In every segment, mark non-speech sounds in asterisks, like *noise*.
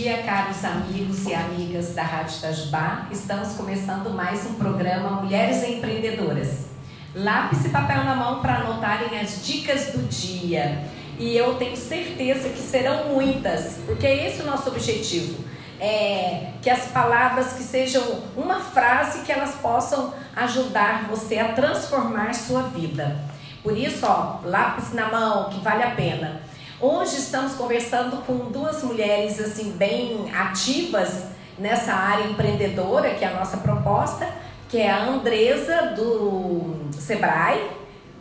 dia, caros amigos e amigas da Rádio Itajubá. Estamos começando mais um programa Mulheres Empreendedoras. Lápis e papel na mão para anotarem as dicas do dia. E eu tenho certeza que serão muitas, porque é esse o nosso objetivo. É que as palavras que sejam uma frase que elas possam ajudar você a transformar sua vida. Por isso, ó, lápis na mão, que vale a pena. Hoje estamos conversando com duas mulheres assim bem ativas nessa área empreendedora, que é a nossa proposta, que é a Andresa do Sebrae.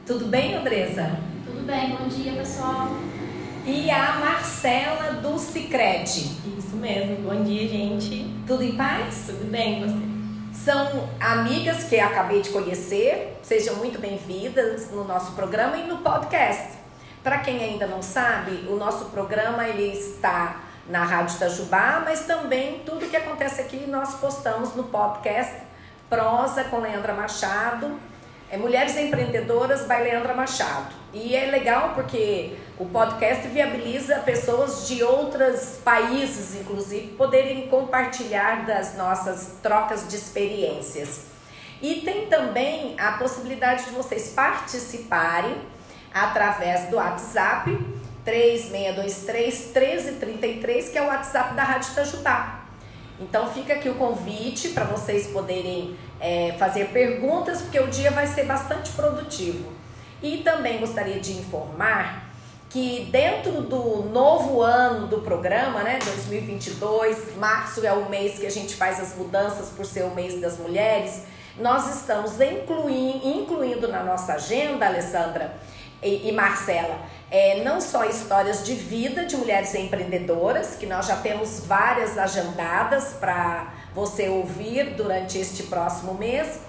Tudo bem, Andresa? Tudo bem, bom dia, pessoal. E a Marcela do Cicred. Isso mesmo, bom dia, gente. Tudo em paz? Tudo bem, você? São amigas que acabei de conhecer. Sejam muito bem-vindas no nosso programa e no podcast. Para quem ainda não sabe, o nosso programa ele está na Rádio Itajubá, mas também tudo que acontece aqui nós postamos no podcast Prosa com Leandra Machado, é Mulheres Empreendedoras by Leandra Machado. E é legal porque o podcast viabiliza pessoas de outros países, inclusive, poderem compartilhar das nossas trocas de experiências. E tem também a possibilidade de vocês participarem através do WhatsApp 3623 1333, que é o WhatsApp da Rádio Itajubá. Então fica aqui o convite para vocês poderem é, fazer perguntas, porque o dia vai ser bastante produtivo. E também gostaria de informar que dentro do novo ano do programa, né, 2022, março é o mês que a gente faz as mudanças por ser o mês das mulheres, nós estamos incluindo, incluindo na nossa agenda, Alessandra, e, e Marcela, é, não só histórias de vida de mulheres empreendedoras, que nós já temos várias agendadas para você ouvir durante este próximo mês,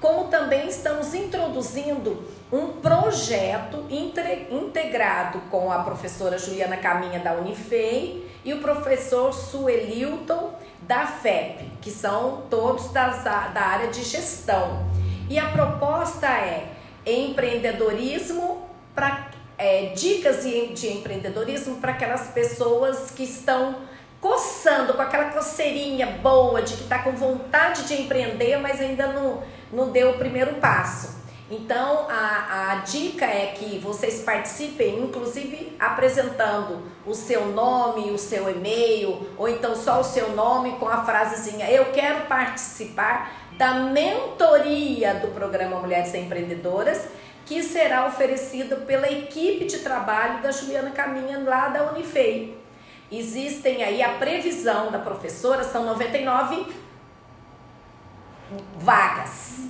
como também estamos introduzindo um projeto integrado com a professora Juliana Caminha da Unifei e o professor Suelilton da FEP, que são todos das, da área de gestão. E a proposta é empreendedorismo para é, dicas de, de empreendedorismo para aquelas pessoas que estão coçando com aquela coceirinha boa de que está com vontade de empreender, mas ainda não, não deu o primeiro passo. Então a, a dica é que vocês participem, inclusive apresentando o seu nome, o seu e-mail, ou então só o seu nome com a frasezinha: Eu quero participar da mentoria do programa Mulheres Empreendedoras que será oferecido pela equipe de trabalho da Juliana Caminha lá da Unifei. Existem aí a previsão da professora, são 99 vagas.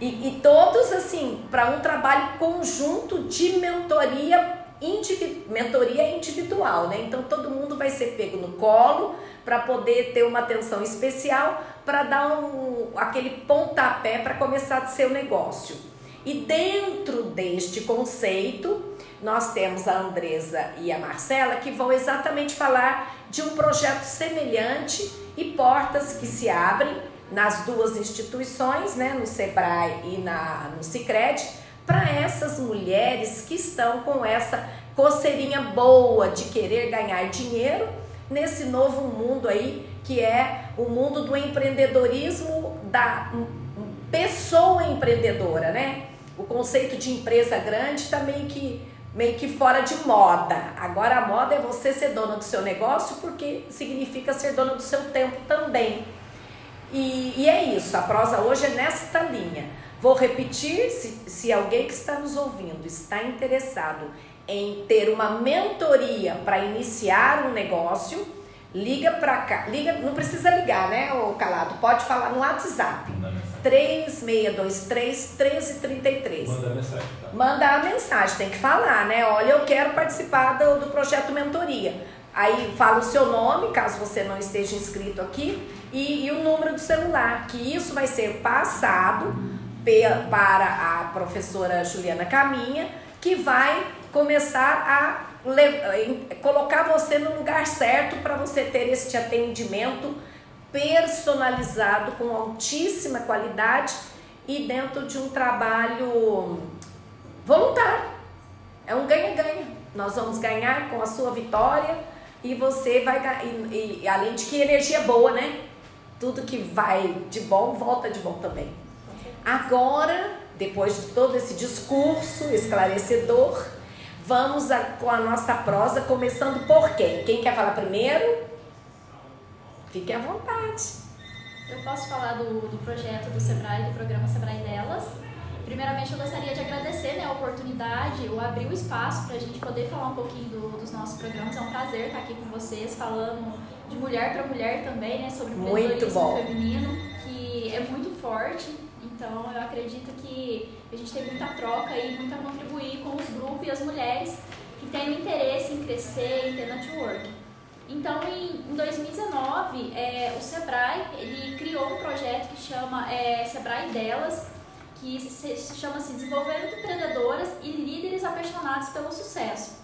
E, e todos, assim, para um trabalho conjunto de mentoria, indivi mentoria individual, né? Então todo mundo vai ser pego no colo para poder ter uma atenção especial para dar um, aquele pontapé para começar seu negócio. E dentro deste conceito, nós temos a Andresa e a Marcela que vão exatamente falar de um projeto semelhante e portas que se abrem nas duas instituições, né, no Sebrae e na, no Cicred, para essas mulheres que estão com essa coceirinha boa de querer ganhar dinheiro nesse novo mundo aí que é o mundo do empreendedorismo da pessoa empreendedora, né? O conceito de empresa grande está meio que, meio que fora de moda. Agora a moda é você ser dona do seu negócio porque significa ser dona do seu tempo também. E, e é isso, a prosa hoje é nesta linha. Vou repetir, se, se alguém que está nos ouvindo está interessado em ter uma mentoria para iniciar um negócio, liga para cá. Liga, não precisa ligar, né, o calado? Pode falar no WhatsApp. 3623 1333. Manda a mensagem, tá? Manda a mensagem, tem que falar, né? Olha, eu quero participar do, do projeto Mentoria. Aí fala o seu nome, caso você não esteja inscrito aqui, e, e o número do celular, que isso vai ser passado para a professora Juliana Caminha, que vai começar a colocar você no lugar certo para você ter este atendimento personalizado com altíssima qualidade e dentro de um trabalho voluntário. É um ganha-ganha. Nós vamos ganhar com a sua vitória, e você vai e, e além de que energia boa, né? Tudo que vai de bom volta de bom também. Agora, depois de todo esse discurso esclarecedor, vamos a, com a nossa prosa, começando por quem? Quem quer falar primeiro? Fique à vontade. Eu posso falar do, do projeto do Sebrae, do programa Sebrae Delas. Primeiramente, eu gostaria de agradecer né, a oportunidade, o abrir o espaço para a gente poder falar um pouquinho do, dos nossos programas. É um prazer estar aqui com vocês, falando de mulher para mulher também, né, sobre o empreendedorismo feminino, que é muito forte. Então, eu acredito que a gente tem muita troca e muito a contribuir com os grupos e as mulheres que têm interesse em crescer, em ter network. Então, em, em 2019, é, o Sebrae ele criou um projeto que chama é, Sebrae Delas, que se, se chama assim, Desenvolvendo Empreendedoras e Líderes Apaixonados pelo Sucesso.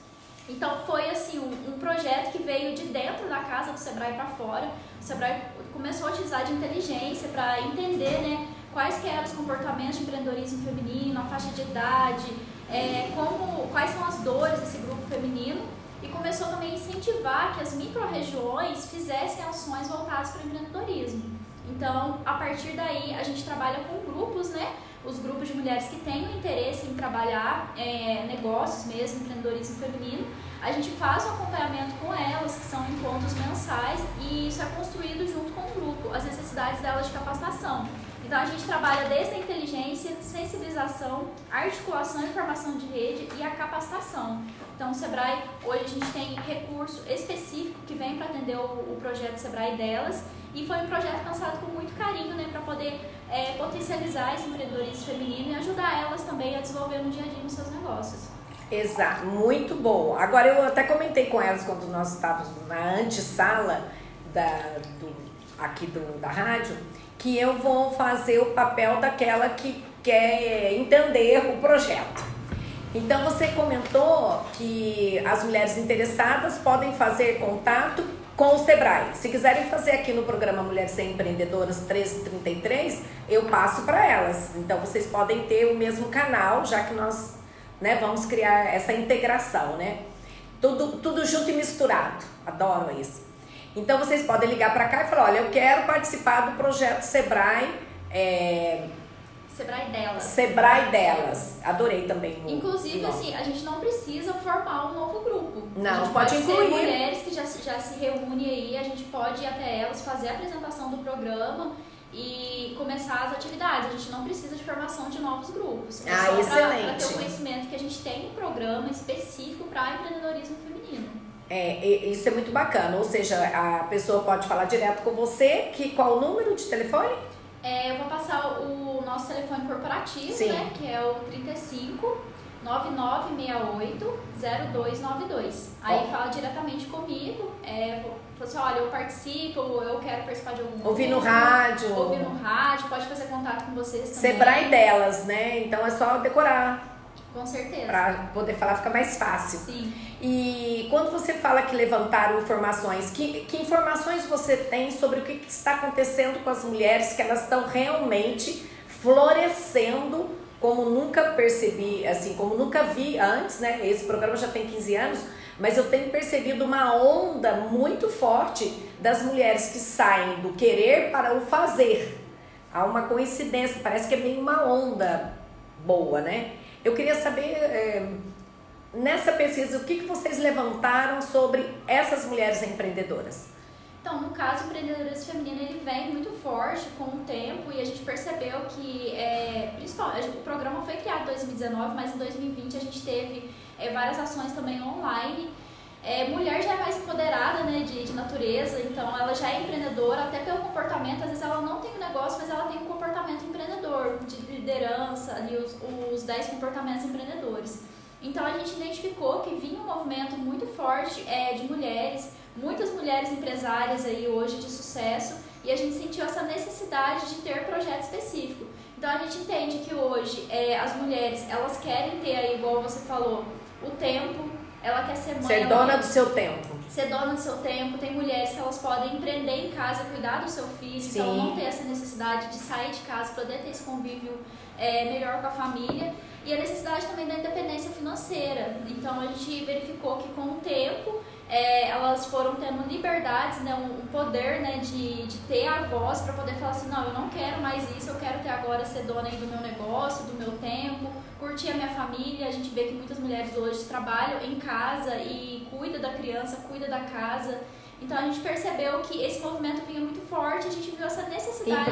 Então foi assim um, um, projeto que veio de dentro da casa do Sebrae para fora. O Sebrae começou a utilizar de inteligência para entender né, quais eram os comportamentos de empreendedorismo feminino, a faixa de idade, é, como, quais são as dores desse grupo feminino e começou também a incentivar que as micro-regiões fizessem ações voltadas para o empreendedorismo. Então, a partir daí, a gente trabalha com grupos, né? os grupos de mulheres que têm interesse em trabalhar é, negócios mesmo, empreendedorismo feminino, a gente faz um acompanhamento com elas, que são encontros mensais, e isso é construído junto com o grupo, as necessidades delas de capacitação. Então a gente trabalha desde a inteligência, sensibilização, articulação e formação de rede e a capacitação. Então o Sebrae, hoje a gente tem recurso específico que vem para atender o, o projeto Sebrae delas, e foi um projeto pensado com muito carinho, né, para poder é, potencializar esse empreendedorismo feminino e ajudar elas também a desenvolver no dia a dia nos seus negócios. Exato, muito bom. Agora eu até comentei com elas quando nós estávamos na antessala da, do, aqui do, da rádio que eu vou fazer o papel daquela que quer entender o projeto. Então você comentou que as mulheres interessadas podem fazer contato com o Sebrae. Se quiserem fazer aqui no programa Mulheres Sem Empreendedoras 1333, eu passo para elas. Então vocês podem ter o mesmo canal, já que nós né, vamos criar essa integração, né? Tudo, tudo junto e misturado. Adoro isso. Então vocês podem ligar para cá e falar: olha, eu quero participar do projeto Sebrae. É, Sebrae delas. Sebrae delas. Adorei também. O, Inclusive, o assim, a gente não precisa formar um novo grupo. Não, pode, pode incluir. mulheres que já, já se reúnem aí, a gente pode ir até elas, fazer a apresentação do programa e começar as atividades. A gente não precisa de formação de novos grupos. É ah, excelente. Para ter o conhecimento que a gente tem um programa específico para empreendedorismo feminino. É, isso é muito bacana. Ou seja, a pessoa pode falar direto com você. Que, qual o número de telefone? É, eu vou passar o nosso telefone corporativo, Sim. né? Que é o 35 9968 0292. Aí oh. fala diretamente comigo. É, fala assim, olha, eu participo, eu quero participar de algum Ouvir no rádio. Ouvir no rádio, pode fazer contato com vocês também. Sebrae delas, né? Então é só decorar. Com certeza. Para poder falar fica mais fácil. Sim. E quando você fala que levantaram informações, que, que informações você tem sobre o que, que está acontecendo com as mulheres, que elas estão realmente florescendo como nunca percebi, assim, como nunca vi antes, né? Esse programa já tem 15 anos, mas eu tenho percebido uma onda muito forte das mulheres que saem do querer para o fazer. Há uma coincidência, parece que é meio uma onda boa, né? Eu queria saber, é, nessa pesquisa, o que, que vocês levantaram sobre essas mulheres empreendedoras? Então, no caso, o empreendedorismo feminino ele vem muito forte com o tempo e a gente percebeu que, é, principalmente, o programa foi criado em 2019, mas em 2020 a gente teve é, várias ações também online. É, mulher já é mais empoderada né, de, de natureza, então ela já é empreendedora, até pelo comportamento, às vezes ela não tem um negócio, mas ela tem um comportamento empreendedor, de liderança, ali os, os 10 comportamentos empreendedores. Então a gente identificou que vinha um movimento muito forte é, de mulheres, muitas mulheres empresárias aí hoje de sucesso, e a gente sentiu essa necessidade de ter projeto específico. Então a gente entende que hoje é, as mulheres elas querem ter aí, igual você falou, o tempo, ela quer ser mãe. Ser dona do seu tempo. Ser dona do seu tempo. Tem mulheres que elas podem empreender em casa, cuidar do seu filho, Sim. então não ter essa necessidade de sair de casa, poder ter esse convívio é, melhor com a família. E a necessidade também da independência financeira. Então a gente verificou que com o tempo é, elas foram tendo liberdades, né, um, um poder né, de, de ter a voz para poder falar assim, não, eu não quero mais isso, eu quero ter agora ser dona do meu negócio, do meu tempo, curtir a minha família. A gente vê que muitas mulheres hoje trabalham em casa e cuida da criança, cuida da casa. Então a gente percebeu que esse movimento vinha muito forte, a gente viu essa necessidade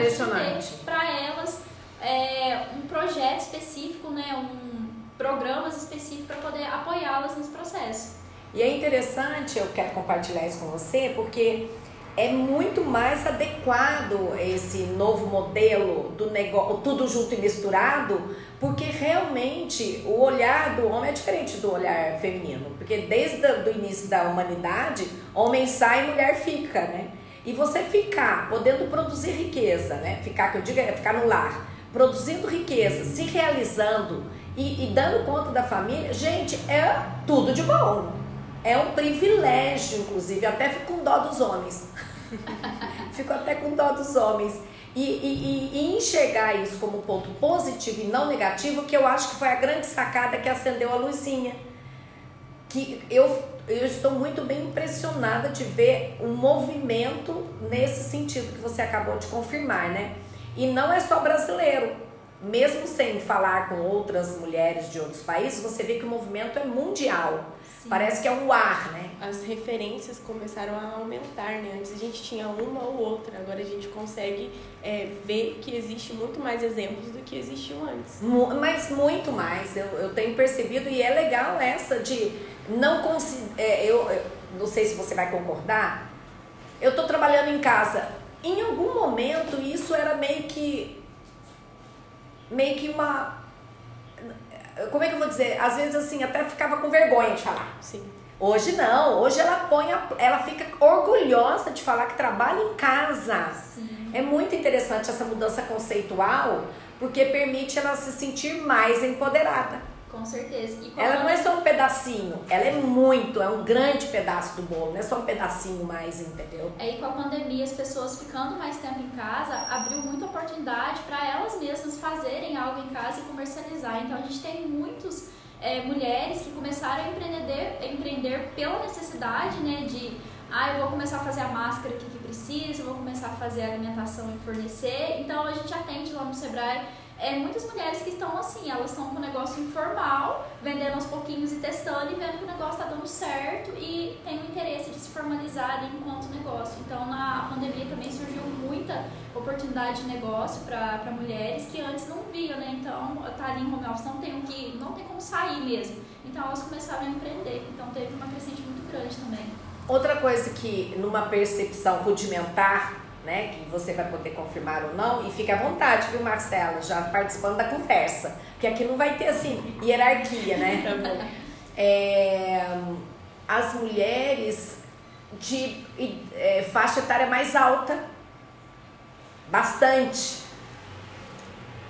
para elas é, um projeto específico, né, um programas específicos para poder apoiá-las nesse processo. E é interessante, eu quero compartilhar isso com você, porque é muito mais adequado esse novo modelo do negócio, tudo junto e misturado, porque realmente o olhar do homem é diferente do olhar feminino, porque desde o início da humanidade, homem sai e mulher fica, né? E você ficar podendo produzir riqueza, né? Ficar, que eu digo, é ficar no lar, produzindo riqueza, se realizando e, e dando conta da família, gente, é tudo de bom. É um privilégio, inclusive, até fico com dó dos homens. *laughs* fico até com dó dos homens. E, e, e, enxergar isso como ponto positivo e não negativo, que eu acho que foi a grande sacada que acendeu a luzinha. Que eu, eu estou muito bem impressionada de ver um movimento nesse sentido que você acabou de confirmar, né? E não é só brasileiro. Mesmo sem falar com outras mulheres de outros países, você vê que o movimento é mundial. Parece que é um ar, né? As referências começaram a aumentar, né? Antes a gente tinha uma ou outra, agora a gente consegue é, ver que existe muito mais exemplos do que existiam antes. Mas muito mais, eu, eu tenho percebido, e é legal essa de não conseguir. É, eu, eu não sei se você vai concordar, eu tô trabalhando em casa. Em algum momento isso era meio que. meio que uma como é que eu vou dizer? Às vezes assim, até ficava com vergonha de falar. Sim. Hoje não, hoje ela põe, a, ela fica orgulhosa de falar que trabalha em casa. Sim. É muito interessante essa mudança conceitual, porque permite ela se sentir mais empoderada. Com certeza. ela não é só um pedacinho, ela é muito, é um grande pedaço do bolo, não é só um pedacinho mais, entendeu? É, e com a pandemia, as pessoas ficando mais tempo em casa, abriu muita oportunidade para elas mesmas fazerem algo em casa e comercializar. Então a gente tem muitos é, mulheres que começaram a empreender, a empreender pela necessidade, né, de ah, eu vou começar a fazer a máscara aqui que precisa, eu vou começar a fazer a alimentação e fornecer. Então a gente atende lá no Sebrae é, muitas mulheres que estão assim, elas estão com o negócio informal, vendendo aos pouquinhos e testando e vendo que o negócio está dando certo e tem o interesse de se formalizar ali enquanto negócio. Então, na pandemia também surgiu muita oportunidade de negócio para mulheres que antes não viam, né? Então, tá ali em home office, não tem, que, não tem como sair mesmo. Então, elas começaram a empreender. Então, teve uma crescente muito grande também. Outra coisa que, numa percepção rudimentar, né? Que você vai poder confirmar ou não. E fique à vontade, viu, Marcela, já participando da conversa. Porque aqui não vai ter assim, hierarquia, né? *laughs* Tá é, as mulheres de é, faixa etária mais alta, bastante.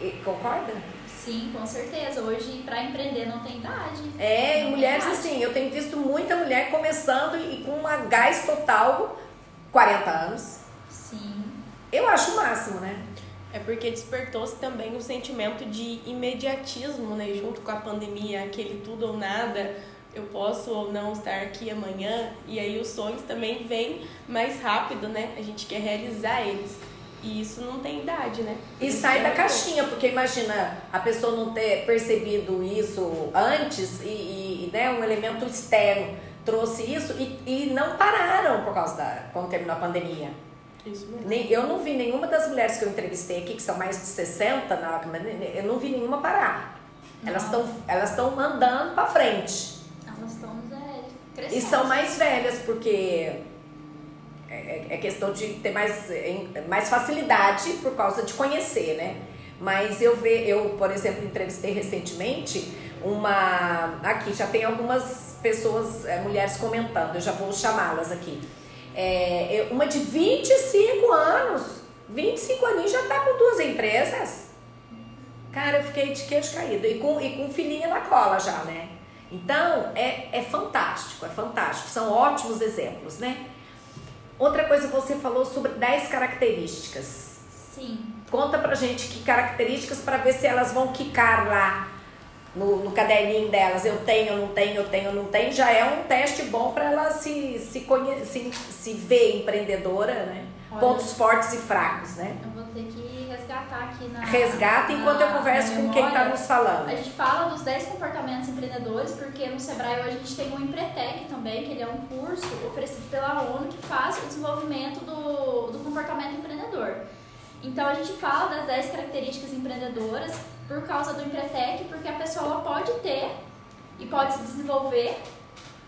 E, concorda? Sim, com certeza. Hoje, para empreender, não tem idade. É, não mulheres idade. assim, eu tenho visto muita mulher começando e com uma gás total, 40 anos, eu acho o máximo, né? É porque despertou-se também o sentimento de imediatismo, né? Junto com a pandemia, aquele tudo ou nada, eu posso ou não estar aqui amanhã. E aí os sonhos também vêm mais rápido, né? A gente quer realizar eles. E isso não tem idade, né? E isso sai é da caixinha, porque imagina a pessoa não ter percebido isso antes e, e né, um elemento externo trouxe isso e, e não pararam por causa da quando terminou a pandemia. Isso mesmo. Eu não vi nenhuma das mulheres que eu entrevistei aqui, que são mais de 60, na, eu não vi nenhuma parar. Não. Elas estão elas estão andando para frente. Elas estão crescendo. E são mais velhas, porque é, é, é questão de ter mais, mais facilidade por causa de conhecer, né? Mas eu ve, eu, por exemplo, entrevistei recentemente uma. Aqui já tem algumas pessoas, é, mulheres comentando, eu já vou chamá-las aqui. É, uma de 25 anos, 25 aninhos já tá com duas empresas. Cara, eu fiquei de queijo caído. E com, e com filhinha na cola já, né? Então, é, é fantástico, é fantástico. São ótimos exemplos, né? Outra coisa, você falou sobre 10 características. Sim. Conta pra gente que características para ver se elas vão quicar lá no, no caderninho delas, eu tenho, não tenho, eu tenho, não tenho, já é um teste bom para ela se, se, conhe, se, se ver empreendedora, né? Olha, Pontos fortes e fracos, né? Eu vou ter que resgatar aqui na. Resgata enquanto eu converso com quem está nos falando. A gente fala dos 10 comportamentos empreendedores, porque no Sebrae a gente tem o Empretec também, que ele é um curso oferecido pela ONU que faz o desenvolvimento do, do comportamento empreendedor. Então a gente fala das 10 características empreendedoras por causa do Empretec, porque a pessoa pode ter e pode se desenvolver.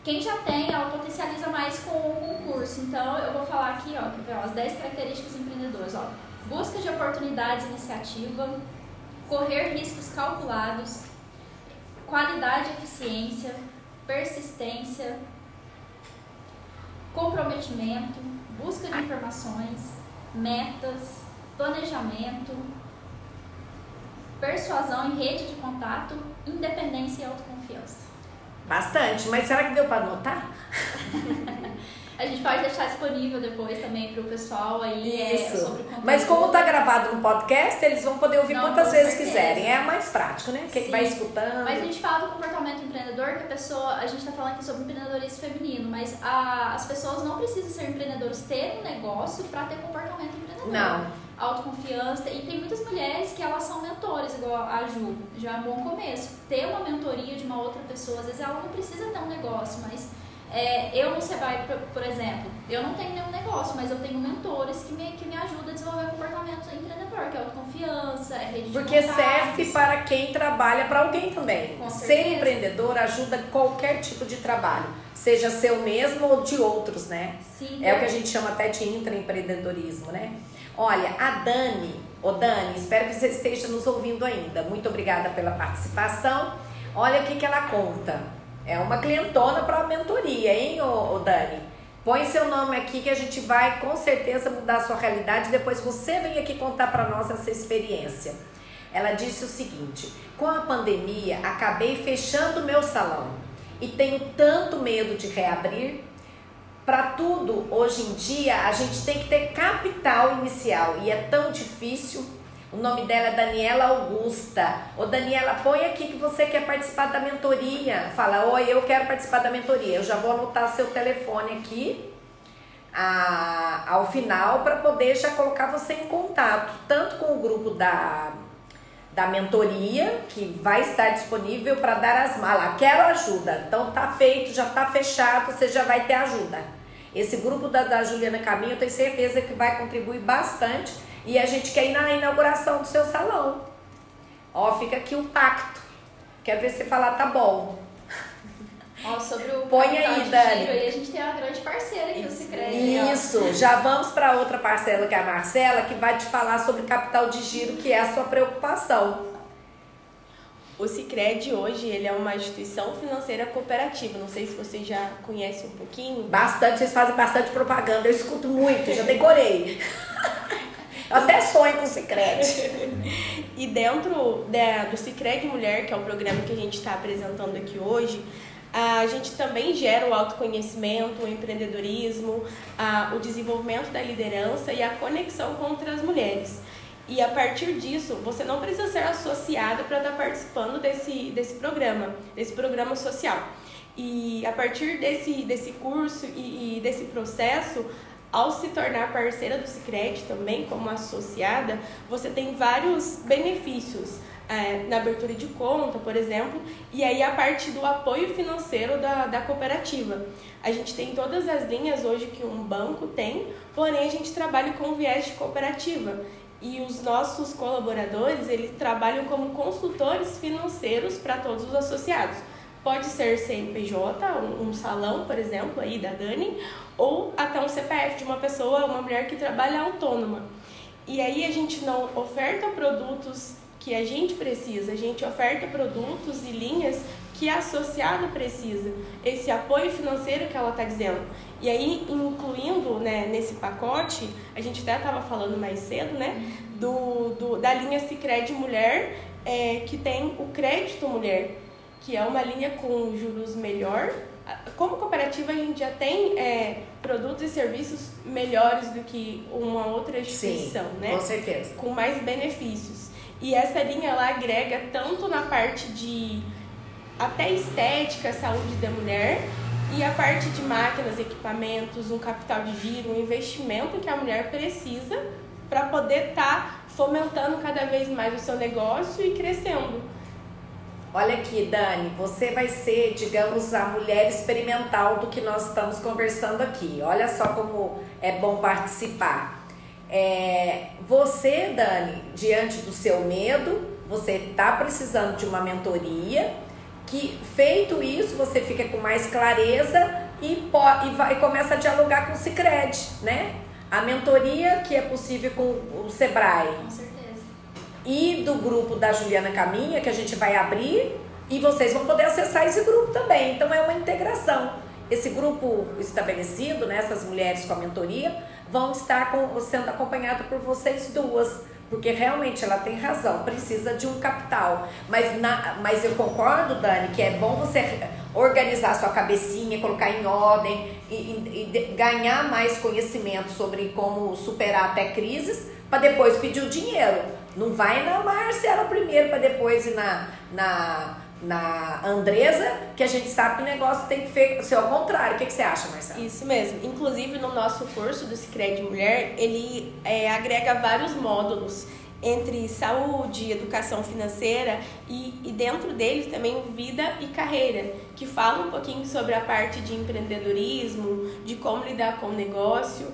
Quem já tem, ela potencializa mais com o curso. Então eu vou falar aqui, ó, as 10 características empreendedoras, ó. Busca de oportunidades iniciativa, correr riscos calculados, qualidade e eficiência, persistência, comprometimento, busca de informações, metas, planejamento, persuasão e rede de contato, independência e autoconfiança. Bastante, mas será que deu para anotar? *laughs* A gente pode deixar disponível depois também para o pessoal aí é, Isso. É, sobre conteúdo. Mas como está gravado no podcast, eles vão poder ouvir Não, quantas vezes certeza. quiserem. É mais prático, né? Quem vai escutando. Mas a gente fala do comportamento empreendedor, que a pessoa, a gente está falando aqui sobre empreendedorismo feminino, mas a, as pessoas não precisam ser empreendedores, ter um negócio para ter comportamento empreendedor. Não autoconfiança. E tem muitas mulheres que elas são mentores, igual a Ju. Já é um bom começo. Ter uma mentoria de uma outra pessoa, às vezes ela não precisa ter um negócio, mas é, eu no Sebrae, por, exemplo, eu não tenho nenhum negócio, mas eu tenho mentores que me, que me ajudam a desenvolver o comportamento empreendedor, que é autoconfiança, é rede Porque de serve para quem trabalha para alguém também. Ser empreendedor ajuda qualquer tipo de trabalho, seja seu mesmo ou de outros, né? Sim, é, o que a gente chama até de intraempreendedorismo, né? Olha, a Dani, ô Dani, espero que você esteja nos ouvindo ainda. Muito obrigada pela participação. Olha o que, que ela conta. É uma clientona para a mentoria, hein, ô, ô Dani? Põe seu nome aqui que a gente vai com certeza mudar a sua realidade. Depois você vem aqui contar para nós essa experiência. Ela disse o seguinte: com a pandemia, acabei fechando meu salão e tenho tanto medo de reabrir para tudo, hoje em dia, a gente tem que ter capital inicial e é tão difícil. O nome dela é Daniela Augusta. Ô Daniela, põe aqui que você quer participar da mentoria. Fala, oi, eu quero participar da mentoria. Eu já vou anotar seu telefone aqui a, ao final para poder já colocar você em contato, tanto com o grupo da, da mentoria, que vai estar disponível para dar as malas. Quero ajuda. Então tá feito, já tá fechado, você já vai ter ajuda. Esse grupo da, da Juliana Caminho, eu tenho certeza que vai contribuir bastante. E a gente quer ir na inauguração do seu salão. Ó, fica aqui o pacto. Quero ver você falar, tá bom. Ó, sobre o Põe aí, Dani. Giro, aí a gente tem uma grande parceira aqui, o Cicred. Isso, ó. já vamos para outra parcela que é a Marcela, que vai te falar sobre capital de giro, que é a sua preocupação. O Cicred hoje ele é uma instituição financeira cooperativa. Não sei se você já conhece um pouquinho. Bastante, vocês fazem bastante propaganda. Eu escuto muito, já decorei. Eu até sonho com o Cicred. e dentro da, do Cicred Mulher, que é o programa que a gente está apresentando aqui hoje, a gente também gera o autoconhecimento, o empreendedorismo, a, o desenvolvimento da liderança e a conexão com outras mulheres. E a partir disso, você não precisa ser associado para estar tá participando desse, desse programa, desse programa social. E a partir desse, desse curso e, e desse processo, ao se tornar parceira do Cicred também, como associada, você tem vários benefícios. É, na abertura de conta, por exemplo, e aí a parte do apoio financeiro da, da cooperativa. A gente tem todas as linhas hoje que um banco tem, porém a gente trabalha com viés de cooperativa e os nossos colaboradores eles trabalham como consultores financeiros para todos os associados. Pode ser CNPJ, um, um, salão, por exemplo, aí da Dani, ou até um CPF de uma pessoa, uma mulher que trabalha autônoma. E aí a gente não oferta produtos que a gente precisa, a gente oferta produtos e linhas que a associada precisa, esse apoio financeiro que ela está dizendo. E aí, incluindo né, nesse pacote, a gente até estava falando mais cedo, né, do, do, da linha Cicred Mulher, é, que tem o crédito mulher, que é uma linha com juros melhor. Como cooperativa, a gente já tem é, produtos e serviços melhores do que uma outra instituição, Sim, né? Com certeza. Com mais benefícios. E essa linha ela agrega tanto na parte de até estética, saúde da mulher e a parte de máquinas, equipamentos, um capital de giro, um investimento que a mulher precisa para poder estar tá fomentando cada vez mais o seu negócio e crescendo. Olha aqui, Dani, você vai ser, digamos, a mulher experimental do que nós estamos conversando aqui. Olha só como é bom participar. É, você, Dani, diante do seu medo, você está precisando de uma mentoria. Que feito isso, você fica com mais clareza e, e, vai, e começa a dialogar com o Cicred, né? A mentoria que é possível com o Sebrae. Com certeza e do grupo da Juliana Caminha, que a gente vai abrir, e vocês vão poder acessar esse grupo também. Então é uma integração. Esse grupo estabelecido, né, essas mulheres com a mentoria, vão estar com, sendo acompanhadas por vocês duas. Porque realmente ela tem razão, precisa de um capital. Mas, na, mas eu concordo, Dani, que é bom você organizar sua cabecinha, colocar em ordem e, e, e ganhar mais conhecimento sobre como superar até crises, para depois pedir o dinheiro. Não vai na Marcela primeiro para depois ir na, na, na Andresa, que a gente sabe que o negócio tem que ser ao contrário. O que, que você acha, Marcela? Isso mesmo. Inclusive, no nosso curso do Cicred Mulher, ele é, agrega vários módulos entre saúde, educação financeira e, e dentro deles também vida e carreira, que fala um pouquinho sobre a parte de empreendedorismo, de como lidar com o negócio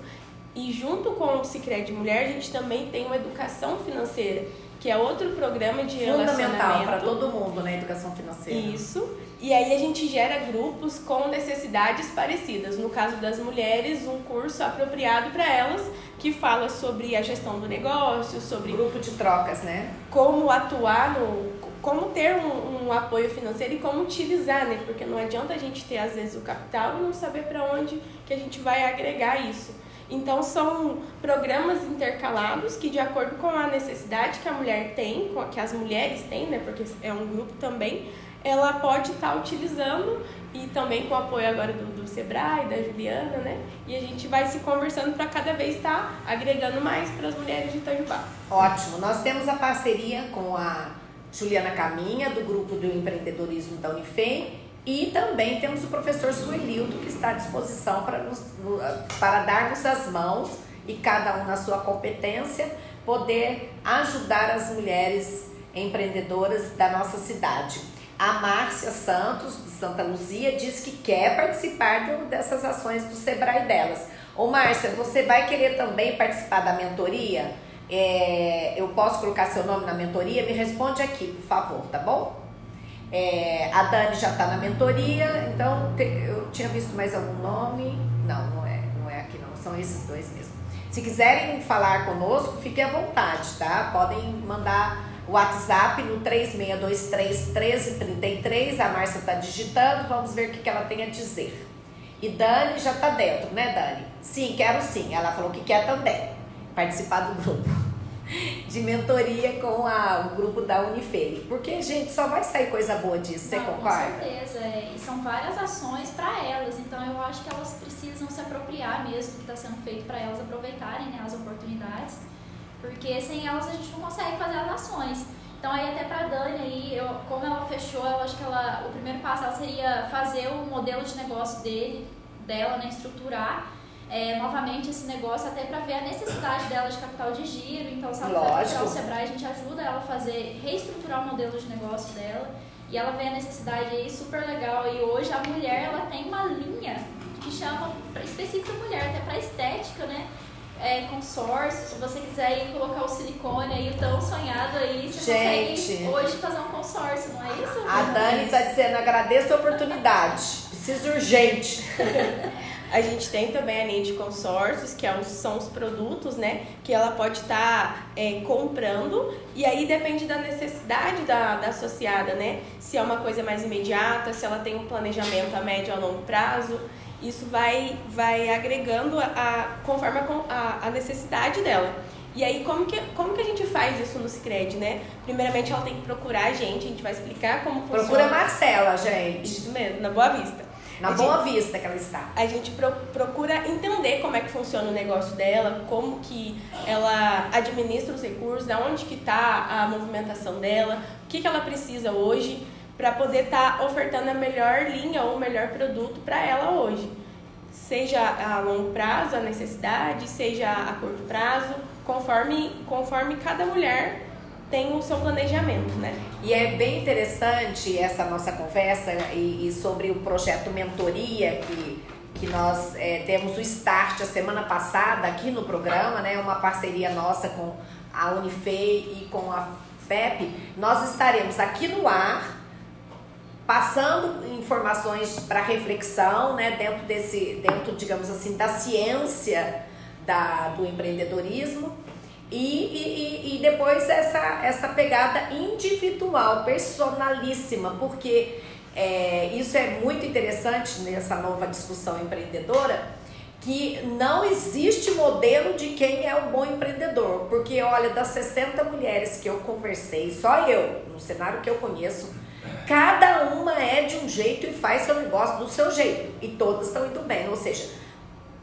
e junto com o Cicred Mulher, a gente também tem uma educação financeira, que é outro programa de Fundamental para todo mundo na né, educação financeira. Isso. E aí a gente gera grupos com necessidades parecidas. No caso das mulheres, um curso apropriado para elas que fala sobre a gestão do negócio, sobre grupo de trocas, né? Como atuar no como ter um, um, apoio financeiro e como utilizar, né? Porque não adianta a gente ter às vezes o capital e não saber para onde que a gente vai agregar isso. Então são programas intercalados que de acordo com a necessidade que a mulher tem, que as mulheres têm, né, porque é um grupo também, ela pode estar tá utilizando e também com o apoio agora do, do Sebrae, da Juliana, né? E a gente vai se conversando para cada vez estar tá agregando mais para as mulheres de Itajubá. Ótimo. Nós temos a parceria com a Juliana Caminha, do grupo do empreendedorismo da Unifem, e também temos o professor Suelildo, que está à disposição para, nos, para dar-nos as mãos e cada um na sua competência, poder ajudar as mulheres empreendedoras da nossa cidade. A Márcia Santos, de Santa Luzia, diz que quer participar do, dessas ações do Sebrae delas. Ô Márcia, você vai querer também participar da mentoria? É, eu posso colocar seu nome na mentoria? Me responde aqui, por favor, tá bom? É, a Dani já está na mentoria, então te, eu tinha visto mais algum nome. Não, não é, não é aqui não, são esses dois mesmo. Se quiserem falar conosco, fiquem à vontade, tá? Podem mandar o WhatsApp no 3623 1333. A Márcia está digitando, vamos ver o que, que ela tem a dizer. E Dani já está dentro, né, Dani? Sim, quero sim. Ela falou que quer também participar do grupo de mentoria com a, o grupo da Unifei. Porque, gente, só vai sair coisa boa disso, você Não, concorda? Com certeza, é. e são várias ações para elas, então eu acho que elas precisam se apropriar mesmo do que está sendo feito para elas aproveitarem né, as oportunidades, porque sem elas a gente não consegue fazer as ações. Então aí até para Dani aí, eu, como ela fechou, eu acho que ela, o primeiro passo seria fazer o modelo de negócio dele, dela, né, estruturar é, novamente esse negócio até para ver a necessidade dela de capital de giro. Então, se ela procurar o Sebrae, a gente ajuda ela a fazer, reestruturar o modelo de negócio dela. E ela vê a necessidade aí super legal. E hoje a mulher ela tem uma linha que chama específica mulher, até para estética, né? É, consórcio, se você quiser ir colocar o silicone aí, o tão sonhado aí, você Gente, consegue hoje fazer um consórcio, não é isso? A Dani está dizendo, agradeço a oportunidade, preciso urgente. *laughs* A gente tem também a linha de consórcios, que é são os produtos, né? Que ela pode estar tá, é, comprando e aí depende da necessidade da, da associada, né? Se é uma coisa mais imediata, se ela tem um planejamento a médio ou a longo prazo. Isso vai, vai agregando a, a conforme a, a necessidade dela. E aí, como que, como que a gente faz isso no Cicred, né? Primeiramente, ela tem que procurar a gente, a gente vai explicar como funciona. Procura Marcela, gente. Isso mesmo, na Boa Vista. Na Boa Vista que ela está. A gente pro, procura entender como é que funciona o negócio dela, como que ela administra os recursos, aonde que está a movimentação dela, o que, que ela precisa hoje, para poder estar tá ofertando a melhor linha ou o melhor produto para ela hoje. Seja a longo prazo, a necessidade, seja a curto prazo, conforme, conforme cada mulher tem o seu planejamento, né? E é bem interessante essa nossa conversa e, e sobre o projeto Mentoria que, que nós é, temos o start a semana passada aqui no programa, né? Uma parceria nossa com a Unifei e com a FEP. Nós estaremos aqui no ar passando informações para reflexão, né? Dentro desse, dentro, digamos assim, da ciência da, do empreendedorismo e, e, e depois essa, essa pegada individual, personalíssima, porque é, isso é muito interessante nessa nova discussão empreendedora, que não existe modelo de quem é o bom empreendedor. Porque, olha, das 60 mulheres que eu conversei, só eu, no cenário que eu conheço, cada uma é de um jeito e faz seu negócio do seu jeito. E todas estão indo bem. Ou seja,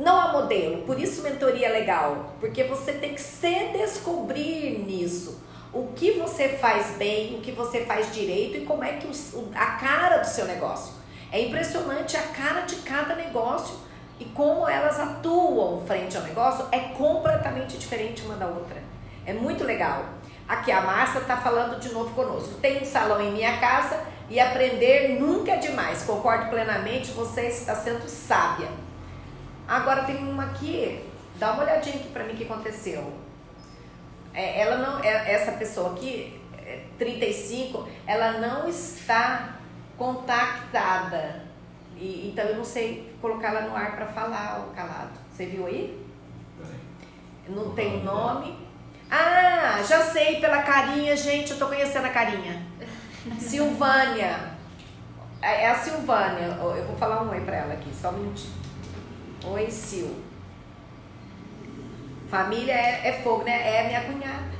não há modelo, por isso mentoria é legal, porque você tem que se descobrir nisso. O que você faz bem, o que você faz direito e como é que o, a cara do seu negócio. É impressionante a cara de cada negócio e como elas atuam frente ao negócio é completamente diferente uma da outra. É muito legal. Aqui a Márcia está falando de novo conosco. Tem um salão em minha casa e aprender nunca é demais. Concordo plenamente, você está sendo sábia. Agora tem uma aqui, dá uma olhadinha aqui pra mim o que aconteceu. É, ela não, é, essa pessoa aqui, 35, é, ela não está contactada. E, então eu não sei colocar ela no ar para falar o calado. Você viu aí? Não tem nome. Ah, já sei pela carinha, gente. Eu tô conhecendo a carinha. *laughs* Silvânia. É, é a Silvânia. Eu vou falar um oi pra ela aqui, só um minutinho. Oi, Sil. Família é, é, fogo, né? É minha cunhada.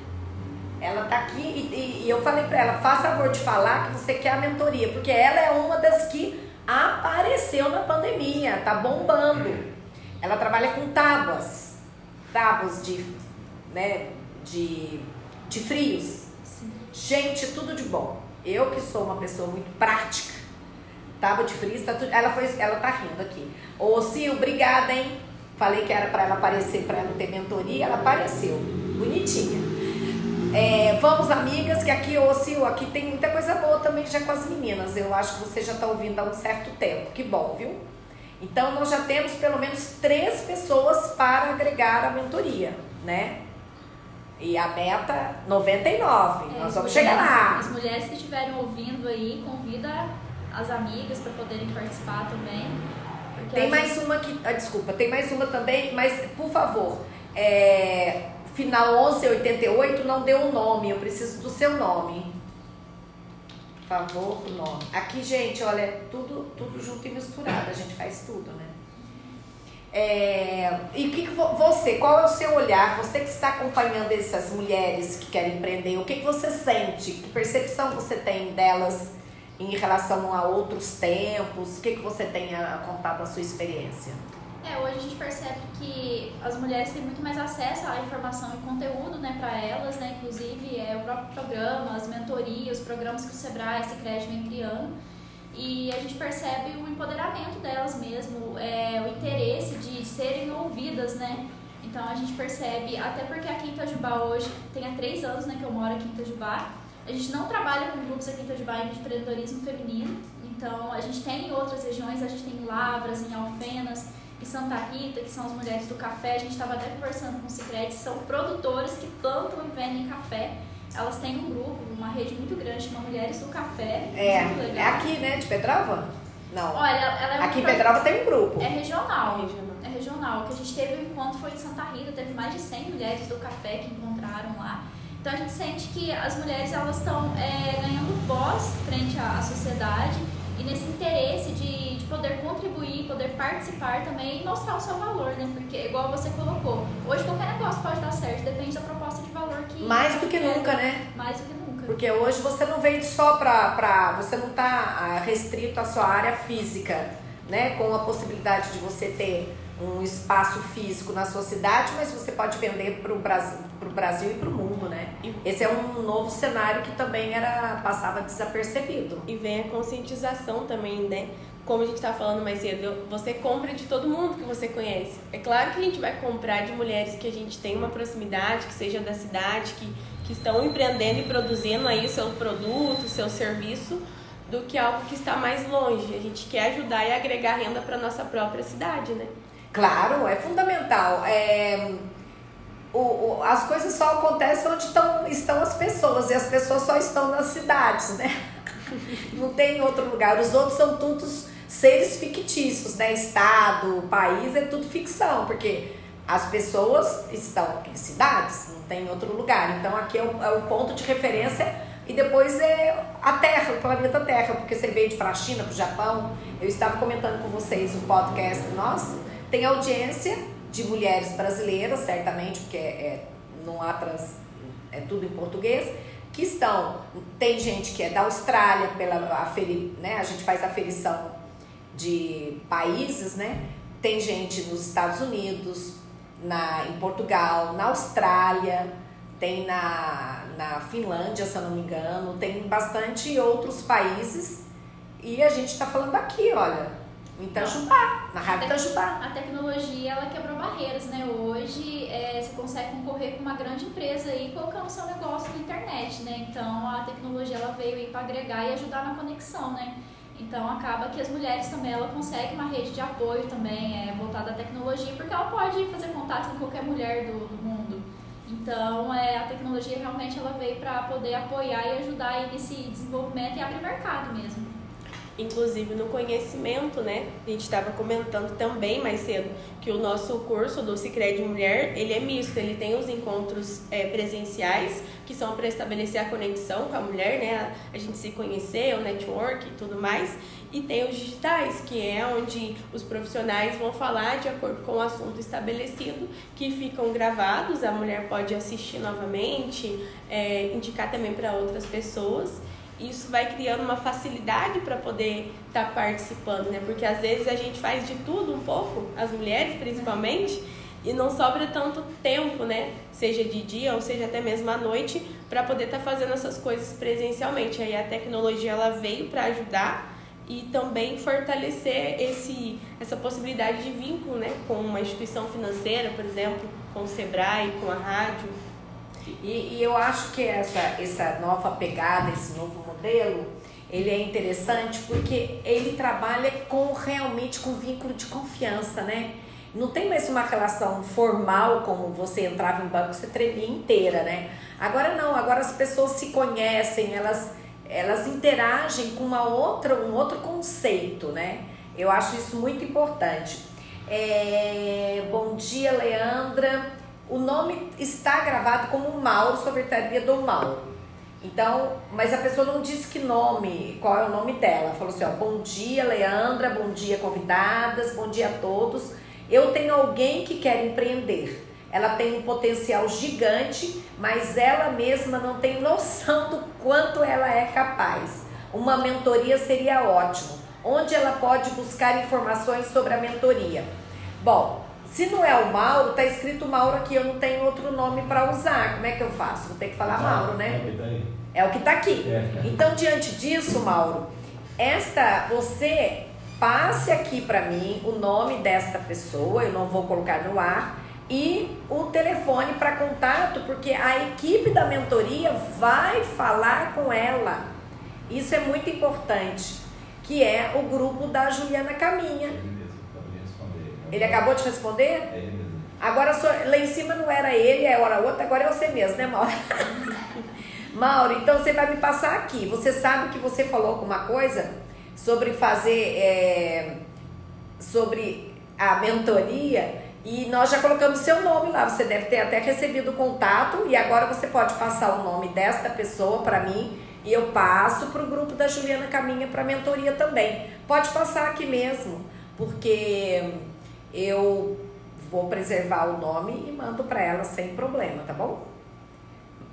Ela tá aqui e, e, e eu falei pra ela, faça favor de falar que você quer a mentoria, porque ela é uma das que apareceu na pandemia, tá bombando. Ela trabalha com tábuas, tábuas de, né, de, de frios. Sim. Gente, tudo de bom. Eu que sou uma pessoa muito prática, tábua de frios, tá tudo, ela, foi, ela tá rindo aqui. Ô, Sil, obrigada, hein? Falei que era para ela aparecer, para ela ter mentoria, ela apareceu. Bonitinha. É, vamos, amigas, que aqui, ô Sil, aqui tem muita coisa boa também já com as meninas. Eu acho que você já está ouvindo há um certo tempo. Que bom, viu? Então, nós já temos pelo menos três pessoas para agregar a mentoria, né? E a meta 99. É, nós vamos chegar lá. As mulheres que estiverem ouvindo aí, convida as amigas para poderem participar também. Tem mais uma que. Ah, desculpa, tem mais uma também, mas por favor, é, final 1188 não deu o um nome, eu preciso do seu nome. Por favor, o nome. Aqui, gente, olha, é tudo, tudo junto e misturado, a gente faz tudo, né? É, e o que, que você, qual é o seu olhar? Você que está acompanhando essas mulheres que querem empreender, o que, que você sente? Que percepção você tem delas? Em relação a outros tempos? O que, que você tem a contar da sua experiência? É, hoje a gente percebe que as mulheres têm muito mais acesso à informação e conteúdo, né, para elas, né, inclusive é, o próprio programa, as mentorias, os programas que o Sebrae, Sicredi vem criando, e a gente percebe o empoderamento delas mesmo, é, o interesse de serem ouvidas, né, então a gente percebe, até porque aqui em Itajubá hoje, tem há três anos, né, que eu moro aqui em Itajubá, a gente não trabalha com grupos aqui em Itajubá de empreendedorismo feminino, então a gente tem em outras regiões, a gente tem em Lavras, em Alfenas, em Santa Rita, que são as mulheres do café. A gente estava até conversando com o Cicred, são produtores que plantam e vendem café. Elas têm um grupo, uma rede muito grande, chama Mulheres do Café. É, é aqui, né, de Petrova? Não. Olha, ela é Aqui em Petrova tem um grupo. É regional. É regional. É regional. O que a gente teve um encontro foi em Santa Rita, teve mais de 100 mulheres do café que encontraram lá. Então a gente sente que as mulheres elas estão é, ganhando voz frente à sociedade e nesse interesse de, de poder contribuir, poder participar também e mostrar o seu valor, né? Porque igual você colocou, hoje qualquer negócio pode dar certo, depende da proposta de valor que mais do que nunca, né? Mais do que nunca. Porque hoje você não vende só para pra você não está ah, restrito à sua área física, né? Com a possibilidade de você ter um espaço físico na sua cidade, mas você pode vender para o Brasil, Brasil e para o mundo, né? Esse é um novo cenário que também era passava desapercebido. E vem a conscientização também, né? Como a gente estava falando mais cedo, você compra de todo mundo que você conhece. É claro que a gente vai comprar de mulheres que a gente tem uma proximidade, que seja da cidade, que, que estão empreendendo e produzindo aí o seu produto, o seu serviço, do que algo que está mais longe. A gente quer ajudar e agregar renda para nossa própria cidade, né? Claro, é fundamental. É, o, o, as coisas só acontecem onde tão, estão as pessoas, e as pessoas só estão nas cidades, né? *laughs* Não tem outro lugar. Os outros são todos seres fictícios, né? Estado, país, é tudo ficção, porque as pessoas estão em cidades, não tem outro lugar. Então aqui é o, é o ponto de referência e depois é a Terra, o planeta Terra, porque você veio para a China, para o Japão. Eu estava comentando com vocês o podcast nosso tem audiência de mulheres brasileiras, certamente, porque é, é, não há trans, é tudo em português, que estão. Tem gente que é da Austrália, pela aferi, né? A gente faz aferição de países, né? Tem gente nos Estados Unidos, na, em Portugal, na Austrália, tem na, na Finlândia, se eu não me engano, tem bastante outros países. E a gente está falando aqui, olha, em Itajubá, na Rádio Itajubá. A tecnologia, ela quebrou barreiras, né? Hoje é, você consegue concorrer com uma grande empresa aí colocando seu negócio na internet, né? Então a tecnologia, ela veio aí para agregar e ajudar na conexão, né? Então acaba que as mulheres também, ela consegue uma rede de apoio também é, voltada à tecnologia, porque ela pode fazer contato com qualquer mulher do, do mundo. Então é, a tecnologia realmente ela veio para poder apoiar e ajudar aí nesse desenvolvimento e abrir mercado mesmo inclusive no conhecimento, né? A gente estava comentando também mais cedo que o nosso curso do Cicred Mulher, ele é misto, ele tem os encontros é, presenciais, que são para estabelecer a conexão com a mulher, né? A gente se conhecer, o network e tudo mais. E tem os digitais, que é onde os profissionais vão falar de acordo com o assunto estabelecido, que ficam gravados, a mulher pode assistir novamente, é, indicar também para outras pessoas isso vai criando uma facilidade para poder estar tá participando, né? Porque às vezes a gente faz de tudo um pouco, as mulheres principalmente, e não sobra tanto tempo, né? Seja de dia ou seja até mesmo à noite, para poder estar tá fazendo essas coisas presencialmente. Aí a tecnologia ela veio para ajudar e também fortalecer esse, essa possibilidade de vínculo, né? Com uma instituição financeira, por exemplo, com o Sebrae, com a rádio. E, e eu acho que essa, essa nova pegada, esse novo modelo, ele é interessante porque ele trabalha com realmente com vínculo de confiança, né? Não tem mais uma relação formal como você entrava em banco, você tremia inteira, né? Agora não, agora as pessoas se conhecem, elas, elas interagem com uma outra, um outro conceito, né? Eu acho isso muito importante. É, bom dia, Leandra. O nome está gravado como Mauro, Secretaria do Mauro. Então, mas a pessoa não disse que nome, qual é o nome dela. Falou assim: ó, bom dia, Leandra, bom dia, convidadas, bom dia a todos. Eu tenho alguém que quer empreender. Ela tem um potencial gigante, mas ela mesma não tem noção do quanto ela é capaz. Uma mentoria seria ótimo. Onde ela pode buscar informações sobre a mentoria? Bom, se não é o Mauro, tá escrito Mauro aqui, eu não tenho outro nome para usar. Como é que eu faço? Vou ter que falar Mauro, né? É o que tá aqui. É. Então, diante disso, Mauro, esta você passe aqui para mim o nome desta pessoa, eu não vou colocar no ar, e o telefone para contato, porque a equipe da mentoria vai falar com ela. Isso é muito importante, que é o grupo da Juliana Caminha. Ele acabou de responder? É ele mesmo. Agora, lá em cima não era ele, é hora outra, agora é você mesmo, né, Mauro? *laughs* Mauro, então você vai me passar aqui. Você sabe que você falou alguma coisa sobre fazer. É, sobre a mentoria e nós já colocamos seu nome lá. Você deve ter até recebido o contato e agora você pode passar o nome desta pessoa para mim e eu passo para o grupo da Juliana Caminha para mentoria também. Pode passar aqui mesmo, porque eu vou preservar o nome e mando para ela sem problema, tá bom?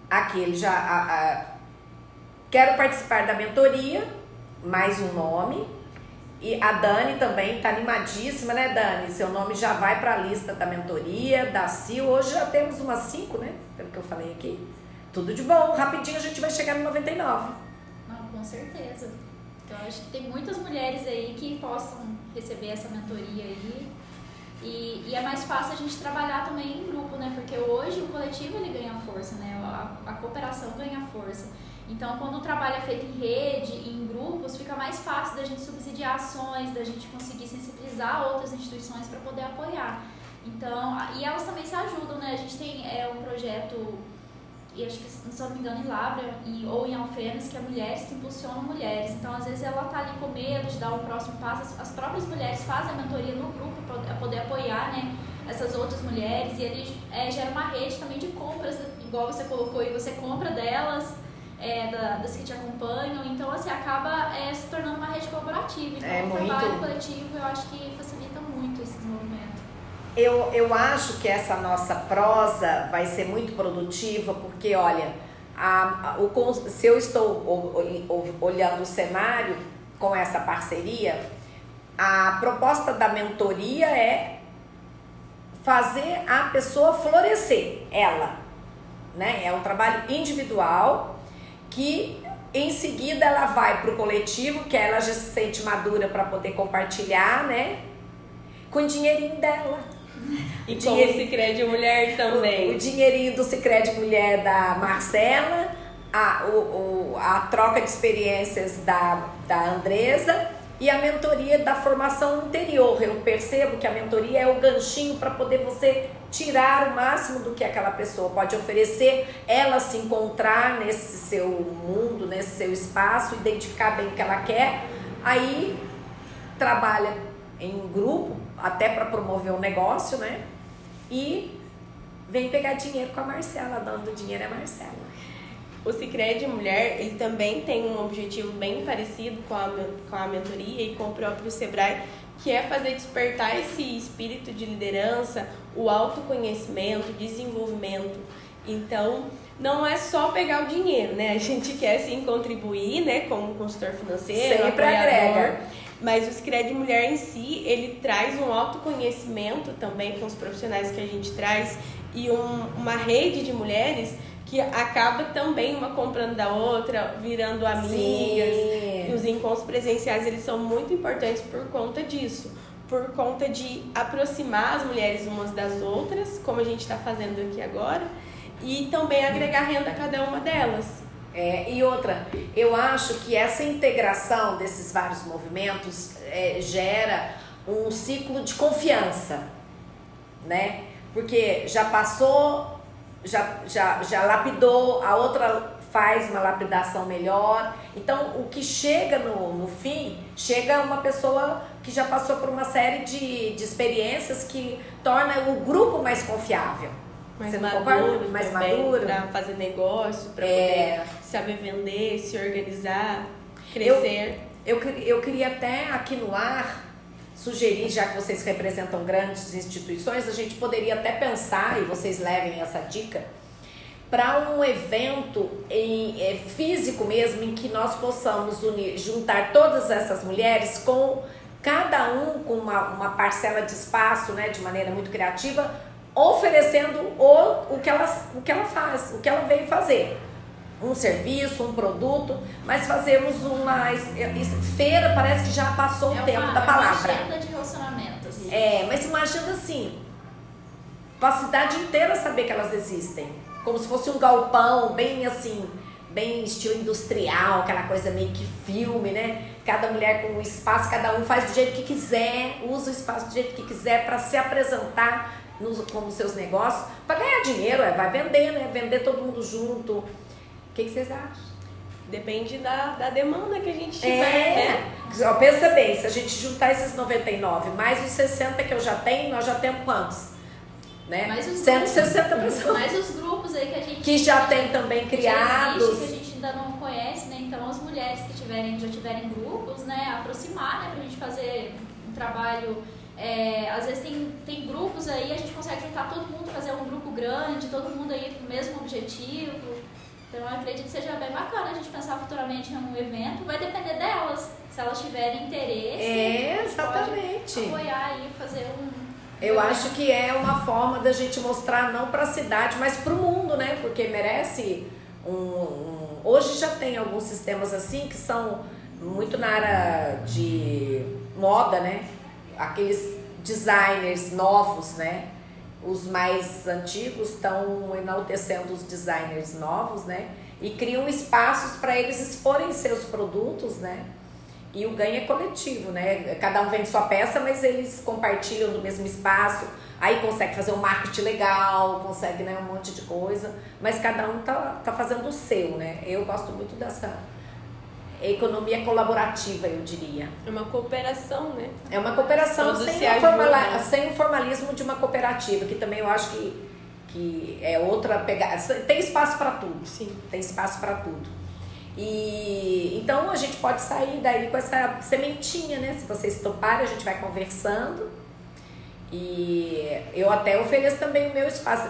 Aqui ele já. A, a, quero participar da mentoria, mais um nome. E a Dani também tá animadíssima, né, Dani? Seu nome já vai para a lista da mentoria, da CIO. Hoje já temos umas cinco, né? Pelo que eu falei aqui. Tudo de bom. Rapidinho a gente vai chegar no 99. Não, com certeza. Então, acho que tem muitas mulheres aí que possam receber essa mentoria aí. E, e, é mais fácil a gente trabalhar também em grupo, né? Porque hoje o coletivo ele ganha força, né? A, a cooperação ganha força. Então, quando o trabalho é feito em rede, em grupos, fica mais fácil da gente subsidiar ações, da gente conseguir sensibilizar outras instituições para poder apoiar. Então, e elas também se ajudam, né? A gente tem é, um projeto, e acho que, se não me engano, em Lavra em, ou em Alfenas, que é mulheres que impulsionam mulheres. Então, às vezes, ela tá ali com medo de dar o próximo passo. As próprias mulheres fazem a mentoria no grupo para poder apoiar, né? Essas outras mulheres, e ali é, gera uma rede também de compras, igual você colocou, e você compra delas é, da, das que te acompanham. Então, assim, acaba é, se tornando uma rede colaborativa. Então, é o muito... trabalho coletivo eu acho que facilita. Eu, eu acho que essa nossa prosa vai ser muito produtiva, porque, olha, a, a, o, se eu estou olhando o cenário com essa parceria, a proposta da mentoria é fazer a pessoa florescer, ela. Né? É um trabalho individual que em seguida ela vai para o coletivo, que ela já se sente madura para poder compartilhar, né? Com o dinheirinho dela. E com o Cicred Mulher também. O, o dinheirinho do Cicred Mulher da Marcela, a, o, o, a troca de experiências da, da Andresa e a mentoria da formação interior. Eu percebo que a mentoria é o ganchinho para poder você tirar o máximo do que aquela pessoa pode oferecer, ela se encontrar nesse seu mundo, nesse seu espaço, identificar bem o que ela quer, aí trabalha em grupo, até para promover um negócio, né? E vem pegar dinheiro com a Marcela, dando dinheiro é a Marcela. O Cicred Mulher, ele também tem um objetivo bem parecido com a, com a mentoria e com o próprio Sebrae, que é fazer despertar esse espírito de liderança, o autoconhecimento, desenvolvimento. Então, não é só pegar o dinheiro, né? A gente quer sim contribuir, né, como consultor financeiro, Sempre agrega. Mas o Cicred Mulher em si, ele traz um autoconhecimento também com os profissionais que a gente traz e um, uma rede de mulheres que acaba também uma comprando da outra, virando amigas. Sim. E os encontros presenciais, eles são muito importantes por conta disso. Por conta de aproximar as mulheres umas das outras, como a gente está fazendo aqui agora, e também agregar renda a cada uma delas. É, e outra, eu acho que essa integração desses vários movimentos é, gera um ciclo de confiança, né? Porque já passou já, já, já lapidou, a outra faz uma lapidação melhor. Então, o que chega no, no fim, chega uma pessoa que já passou por uma série de, de experiências que torna o grupo mais confiável. Mais Você maduro, concorda? Mais maduro. Para fazer negócio, para é... poder saber vender, se organizar, crescer. Eu, eu, eu queria até aqui no ar sugerir, já que vocês representam grandes instituições, a gente poderia até pensar, e vocês levem essa dica, para um evento em, é, físico mesmo, em que nós possamos unir, juntar todas essas mulheres com cada um com uma, uma parcela de espaço, né, de maneira muito criativa, oferecendo o, o, que ela, o que ela faz, o que ela veio fazer um serviço, um produto, mas fazemos uma feira, parece que já passou é o tempo da palavra. É uma agenda de relacionamentos. É, mas uma agenda assim, para a cidade inteira saber que elas existem, como se fosse um galpão, bem assim, bem estilo industrial, aquela coisa meio que filme, né? Cada mulher com um espaço, cada um faz do jeito que quiser, usa o espaço do jeito que quiser para se apresentar nos, como seus negócios, para ganhar dinheiro, é, vai vender, né? Vender todo mundo junto que, que vocês acham? Depende da, da demanda que a gente tiver, é. né? pensa bem, se a gente juntar esses 99 mais os 60 que eu já tenho, nós já temos quantos? Né? Mais os 160 grupos, pessoas. Mais os grupos aí que a gente. Que já tem também criados. Existe, que a gente ainda não conhece, né? Então as mulheres que tiverem, já tiverem grupos, né? Aproximar, né? Pra gente fazer um trabalho. É, às vezes tem, tem grupos aí, a gente consegue juntar todo mundo, fazer um grupo grande, todo mundo aí com o mesmo objetivo. Então eu acredito que seja bem bacana a gente pensar futuramente em um evento. Vai depender delas. se elas tiverem interesse, é, exatamente. apoiar aí, fazer um. Eu acho que é uma forma da gente mostrar não para a cidade, mas para o mundo, né? Porque merece um, um, Hoje já tem alguns sistemas assim que são muito na área de moda, né? Aqueles designers novos, né? Os mais antigos estão enaltecendo os designers novos, né? E criam espaços para eles exporem seus produtos, né? E o ganho é coletivo, né? Cada um vende sua peça, mas eles compartilham do mesmo espaço. Aí consegue fazer um marketing legal, consegue né, um monte de coisa. Mas cada um tá, tá fazendo o seu, né? Eu gosto muito dessa economia colaborativa, eu diria. É uma cooperação, né? É uma cooperação sem, o formala, sem o formalismo de uma cooperativa, que também eu acho que, que é outra pegada. Tem espaço para tudo. Sim. Tem espaço para tudo. E então a gente pode sair daí com essa sementinha, né? Se vocês toparem, a gente vai conversando. E eu até ofereço também o meu espaço.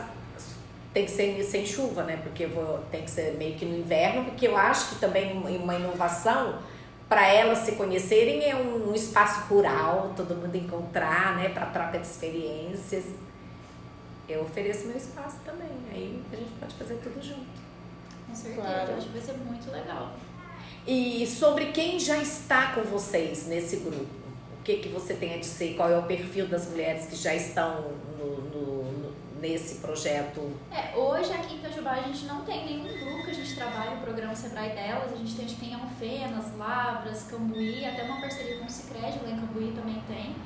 Tem que ser sem chuva, né? Porque eu vou, tem que ser meio que no inverno, porque eu acho que também uma inovação para elas se conhecerem é um, um, espaço rural, todo mundo encontrar, né? Para troca de experiências. Eu ofereço meu espaço também. Aí a gente pode fazer tudo junto. Com certeza, claro. acho que vai ser muito legal. E sobre quem já está com vocês nesse grupo? O que, que você tem a dizer? Qual é o perfil das mulheres que já estão no, no, no nesse projeto? É, hoje aqui em Itajubá a gente não tem nenhum grupo que a gente trabalha o programa Sebrae delas. A gente tem, tem Alfenas, Lavras, Cambuí, até uma parceria com o Cicred, lá em Cambuí também tem.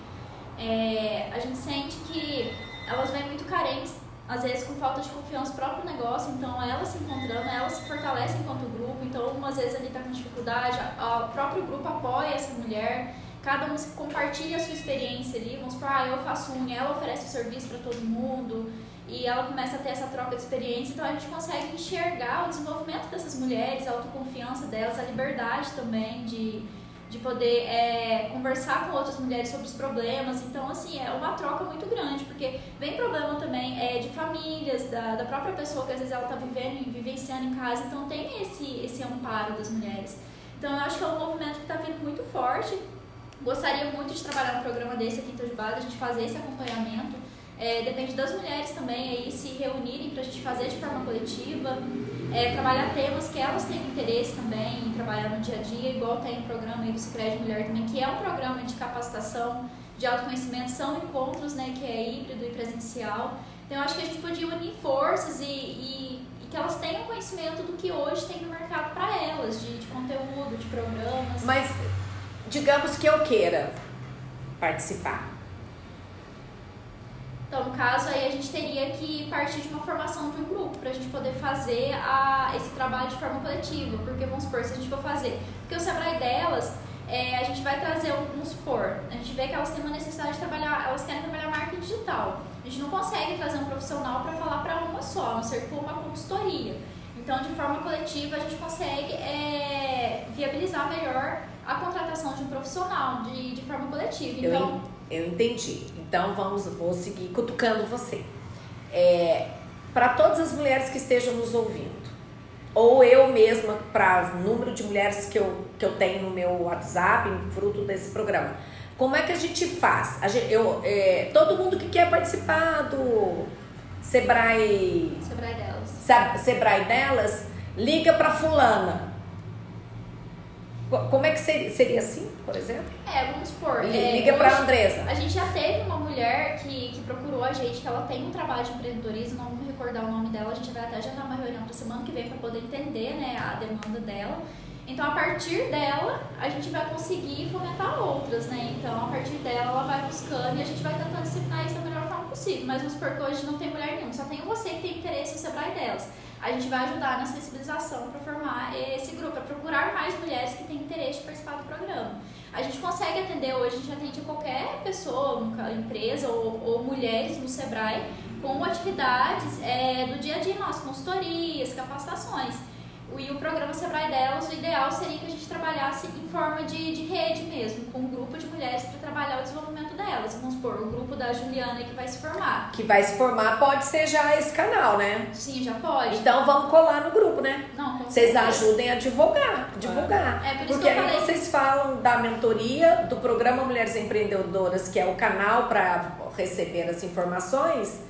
É, a gente sente que elas vêm muito carentes às vezes com falta de confiança no próprio negócio, então elas se encontrando, elas se fortalecem enquanto grupo, então umas vezes ele está com dificuldade, o próprio grupo apoia essa mulher, cada um compartilha a sua experiência ali, vamos supor, ah, eu faço unha, ela oferece o serviço para todo mundo, e ela começa a ter essa troca de experiência, então a gente consegue enxergar o desenvolvimento dessas mulheres, a autoconfiança delas, a liberdade também de de poder é, conversar com outras mulheres sobre os problemas. Então, assim, é uma troca muito grande, porque vem problema também é, de famílias, da, da própria pessoa que às vezes ela está vivendo e vivenciando em casa, então tem esse, esse amparo das mulheres. Então, eu acho que é um movimento que está vindo muito forte. Gostaria muito de trabalhar um programa desse aqui em Base, a gente fazer esse acompanhamento. É, depende das mulheres também aí se reunirem para a gente fazer de forma coletiva é, trabalhar temas que elas têm interesse também em trabalhar no dia a dia, igual tem o programa aí do Cicred Mulher também, que é um programa de capacitação, de autoconhecimento, são encontros, né, que é híbrido e presencial. Então, eu acho que a gente podia unir forças e, e, e que elas tenham conhecimento do que hoje tem no mercado para elas, de, de conteúdo, de programas. Mas, digamos que eu queira participar então, no caso, aí a gente teria que partir de uma formação de um grupo para a gente poder fazer a, esse trabalho de forma coletiva. Porque, vamos supor, se a gente for fazer. Porque o Sebrae delas, é, a gente vai trazer, vamos supor, a gente vê que elas têm uma necessidade de trabalhar, elas querem trabalhar marketing digital. A gente não consegue trazer um profissional para falar para uma só, a não ser que uma consultoria. Então, de forma coletiva, a gente consegue é, viabilizar melhor a contratação de um profissional de, de forma coletiva. Então, eu entendi. Então vamos, vou seguir cutucando você. É, para todas as mulheres que estejam nos ouvindo, ou eu mesma, para o número de mulheres que eu, que eu tenho no meu WhatsApp, fruto desse programa, como é que a gente faz? A gente, eu, é, todo mundo que quer participar do Sebrae. Sebrae delas. Sebrae delas, liga para Fulana como é que seria, seria assim, por exemplo? É, vamos supor. Liga é, para a Andresa. A gente já teve uma mulher que, que procurou a gente, que ela tem um trabalho de empreendedorismo, não vou me recordar o nome dela, a gente vai até agendar uma reunião para semana que vem para poder entender né, a demanda dela. Então, a partir dela, a gente vai conseguir fomentar outras, né? Então, a partir dela, ela vai buscando e a gente vai tentando disciplinar isso da melhor forma possível. Mas vamos supor que hoje não tem mulher nenhuma, só tem você que tem interesse no Sebrae delas a gente vai ajudar na sensibilização para formar esse grupo, para procurar mais mulheres que têm interesse de participar do programa. A gente consegue atender hoje, a gente atende qualquer pessoa, empresa ou, ou mulheres no Sebrae com atividades é, do dia a dia nosso, consultorias, capacitações. E o programa Sebrae Delas, o ideal seria que a gente trabalhasse em forma de, de rede mesmo, com um grupo de mulheres para trabalhar o desenvolvimento delas. Vamos supor, o grupo da Juliana que vai se formar. Que vai se formar pode ser já esse canal, né? Sim, já pode. Então vamos colar no grupo, né? Não, vocês ajudem a divulgar, divulgar. É, por Porque aí falei. vocês falam da mentoria do programa Mulheres Empreendedoras, que é o canal para receber as informações,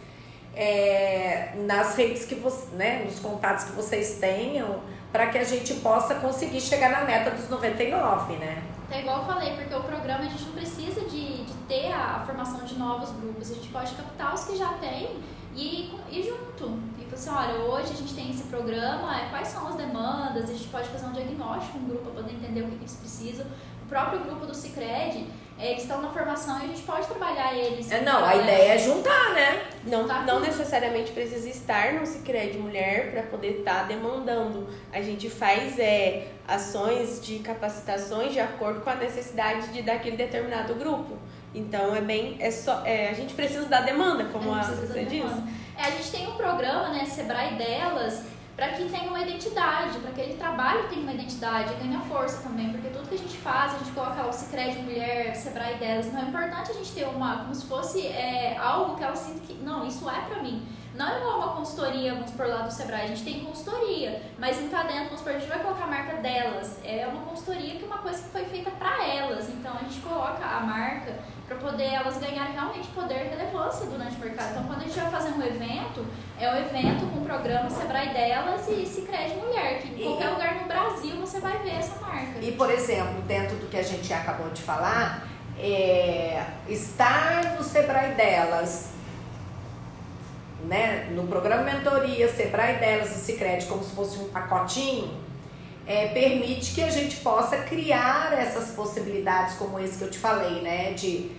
é, nas redes que você, né, nos contatos que vocês tenham, para que a gente possa conseguir chegar na meta dos 99, né? É igual eu falei, porque o programa a gente não precisa de, de ter a, a formação de novos grupos, a gente pode captar os que já tem e ir junto. E falar assim, olha, hoje a gente tem esse programa, é, quais são as demandas, a gente pode fazer um diagnóstico com grupo para poder entender o que, que eles precisam. O próprio grupo do Cicred, eles estão na formação e a gente pode trabalhar eles. É, não, a ideia é juntar, né? Não, Tá não tudo. necessariamente precisa estar no Cicred Mulher para poder estar demandando. A gente faz é, ações de capacitações de acordo com a necessidade de daquele determinado grupo. Então é bem. É só, é, a gente precisa da demanda, como a, você disse. É, a gente tem um programa, né, Sebrae Delas, para que tenha uma identidade, para que aquele trabalho tenha uma identidade, ganha força também, porque tudo que a gente faz, a gente coloca o Cicred Mulher, Sebrae Delas, não é importante a gente ter uma, como se fosse é, algo que ela sinta que, não, isso é para mim. Não é igual uma consultoria, vamos por lá do Sebrae, a gente tem consultoria, mas em cá dentro, vamos supor, a gente vai colocar a marca delas. É uma consultoria que é uma coisa que foi feita para elas, então a gente coloca a marca para poder elas ganharem realmente poder e relevância durante o mercado. Então, quando a gente vai fazer um evento, é um evento com o programa Sebrae delas e Cicred Mulher, que em qualquer lugar no Brasil você vai ver essa marca. E, por exemplo, dentro do que a gente acabou de falar, é, estar no Sebrae delas, né, no programa Mentoria, Sebrae delas e Cicred, como se fosse um pacotinho, é, permite que a gente possa criar essas possibilidades como esse que eu te falei, né, de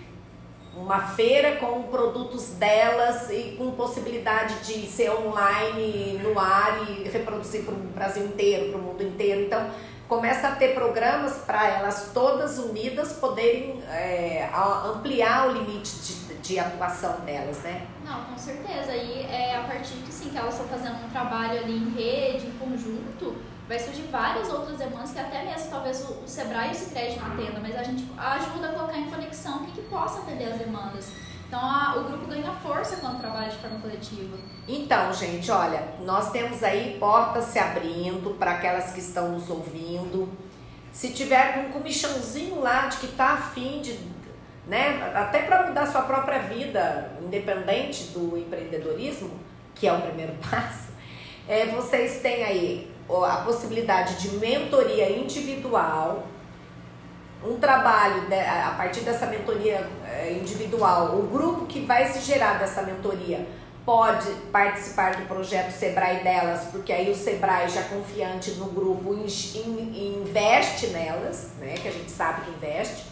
uma feira com produtos delas e com possibilidade de ser online, no ar e reproduzir para o Brasil inteiro, para o mundo inteiro. Então, começa a ter programas para elas todas unidas poderem é, ampliar o limite de, de atuação delas, né? Não, com certeza. E é a partir que sim, que elas estão fazendo um trabalho ali em rede, em conjunto, vai surgir várias outras demandas que até mesmo talvez o, o Sebrae e o Cicred não atendam, mas a gente ajuda a colocar em conexão o que, que possa atender as demandas. Então a- o grupo ganha força quando trabalha de forma coletiva. Então, gente, olha, nós temos aí portas se abrindo para aquelas que estão nos ouvindo. Se tiver um comichãozinho lá de que tá afim de, né, até para mudar sua própria vida, independente do empreendedorismo, que é o primeiro *laughs* passo, é, vocês têm aí a possibilidade de mentoria individual, um trabalho de- a partir dessa mentoria eh, individual, o grupo que vai se gerar dessa mentoria pode participar do projeto Sebrae delas, porque aí o Sebrae já confiante no grupo in- in- investe nelas, né, que a gente sabe que investe,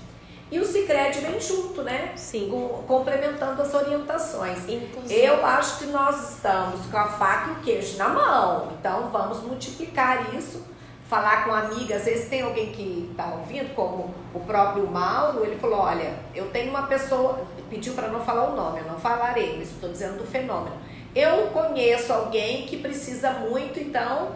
e o Cicred vem junto, né, Sim. com- complementando as orientações. Inclusive, Eu acho que nós estamos com a faca e o queijo na mão, então vamos multiplicar isso, falar com amigas. Às vezes tem alguém que está ouvindo, como o próprio Mauro, ele falou: Olha, eu tenho uma pessoa, pediu para não falar o nome, eu não falarei, mas estou dizendo do fenômeno. Eu conheço alguém que precisa muito, então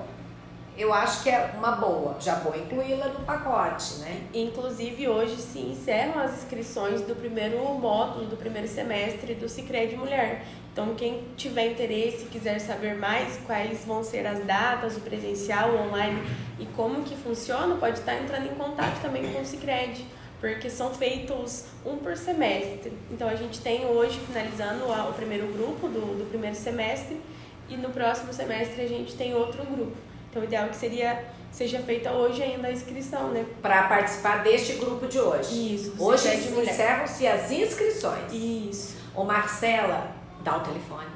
eu acho que é uma boa, já vou incluí-la no pacote, né? Inclusive, hoje se encerram as inscrições do primeiro módulo, do primeiro semestre do Cicred Mulher. Então, quem tiver interesse, quiser saber mais quais vão ser as datas, o presencial, o online e como que funciona, pode estar entrando em contato também com o Cicred, porque são feitos um por semestre. Então, a gente tem hoje, finalizando o primeiro grupo do, do primeiro semestre, e no próximo semestre a gente tem outro grupo. Então, o ideal é que seria seja feita hoje ainda a inscrição, né? Para participar deste grupo de hoje. Isso. Hoje encerram-se as inscrições. Isso. Ô Marcela, dá o telefone.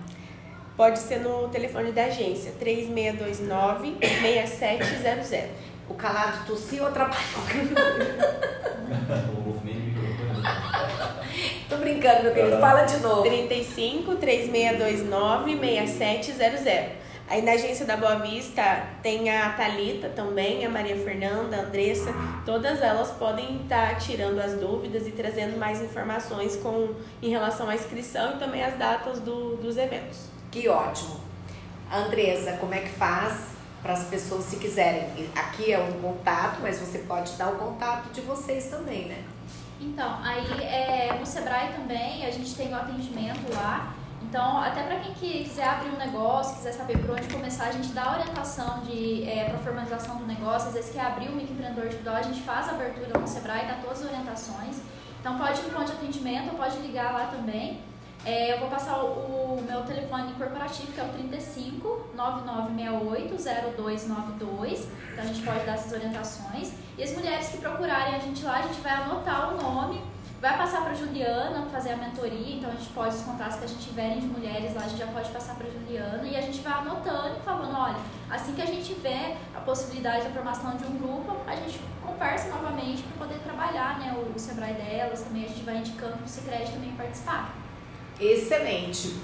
Pode ser no telefone da agência, 3629-6700. O calado tossiu ou atrapalhou? *laughs* Tô brincando, meu querido. Fala de novo. 35 3629 6700. Aí na agência da Boa Vista tem a Talita também, a Maria Fernanda, a Andressa, todas elas podem estar tirando as dúvidas e trazendo mais informações com em relação à inscrição e também as datas do, dos eventos. Que ótimo. Andresa, como é que faz para as pessoas se quiserem? Aqui é um contato, mas você pode dar o contato de vocês também, né? Então, aí é, no Sebrae também a gente tem o atendimento lá. Então, até para quem que quiser abrir um negócio, quiser saber por onde começar, a gente dá orientação de é, para formalização do negócio. Às vezes quer abrir um microempreendedor individual, a gente faz a abertura no Sebrae, dá todas as orientações. Então pode ir no ponto de atendimento, pode ligar lá também. É, eu vou passar o, o, meu telefone corporativo, que é o 35 9968 0292. Então a gente pode dar essas orientações. E as mulheres que procurarem a gente lá, a gente vai anotar o nome Vai passar para Juliana fazer a mentoria, então a gente pode, os contatos que a gente tiverem de mulheres lá, a gente já pode passar para Juliana e a gente vai anotando e falando, olha, assim que a gente vê a possibilidade da formação de um grupo, a gente conversa novamente para poder trabalhar, né, o, Sebrae delas, também a gente vai indicando para o Secret também participar. Excelente.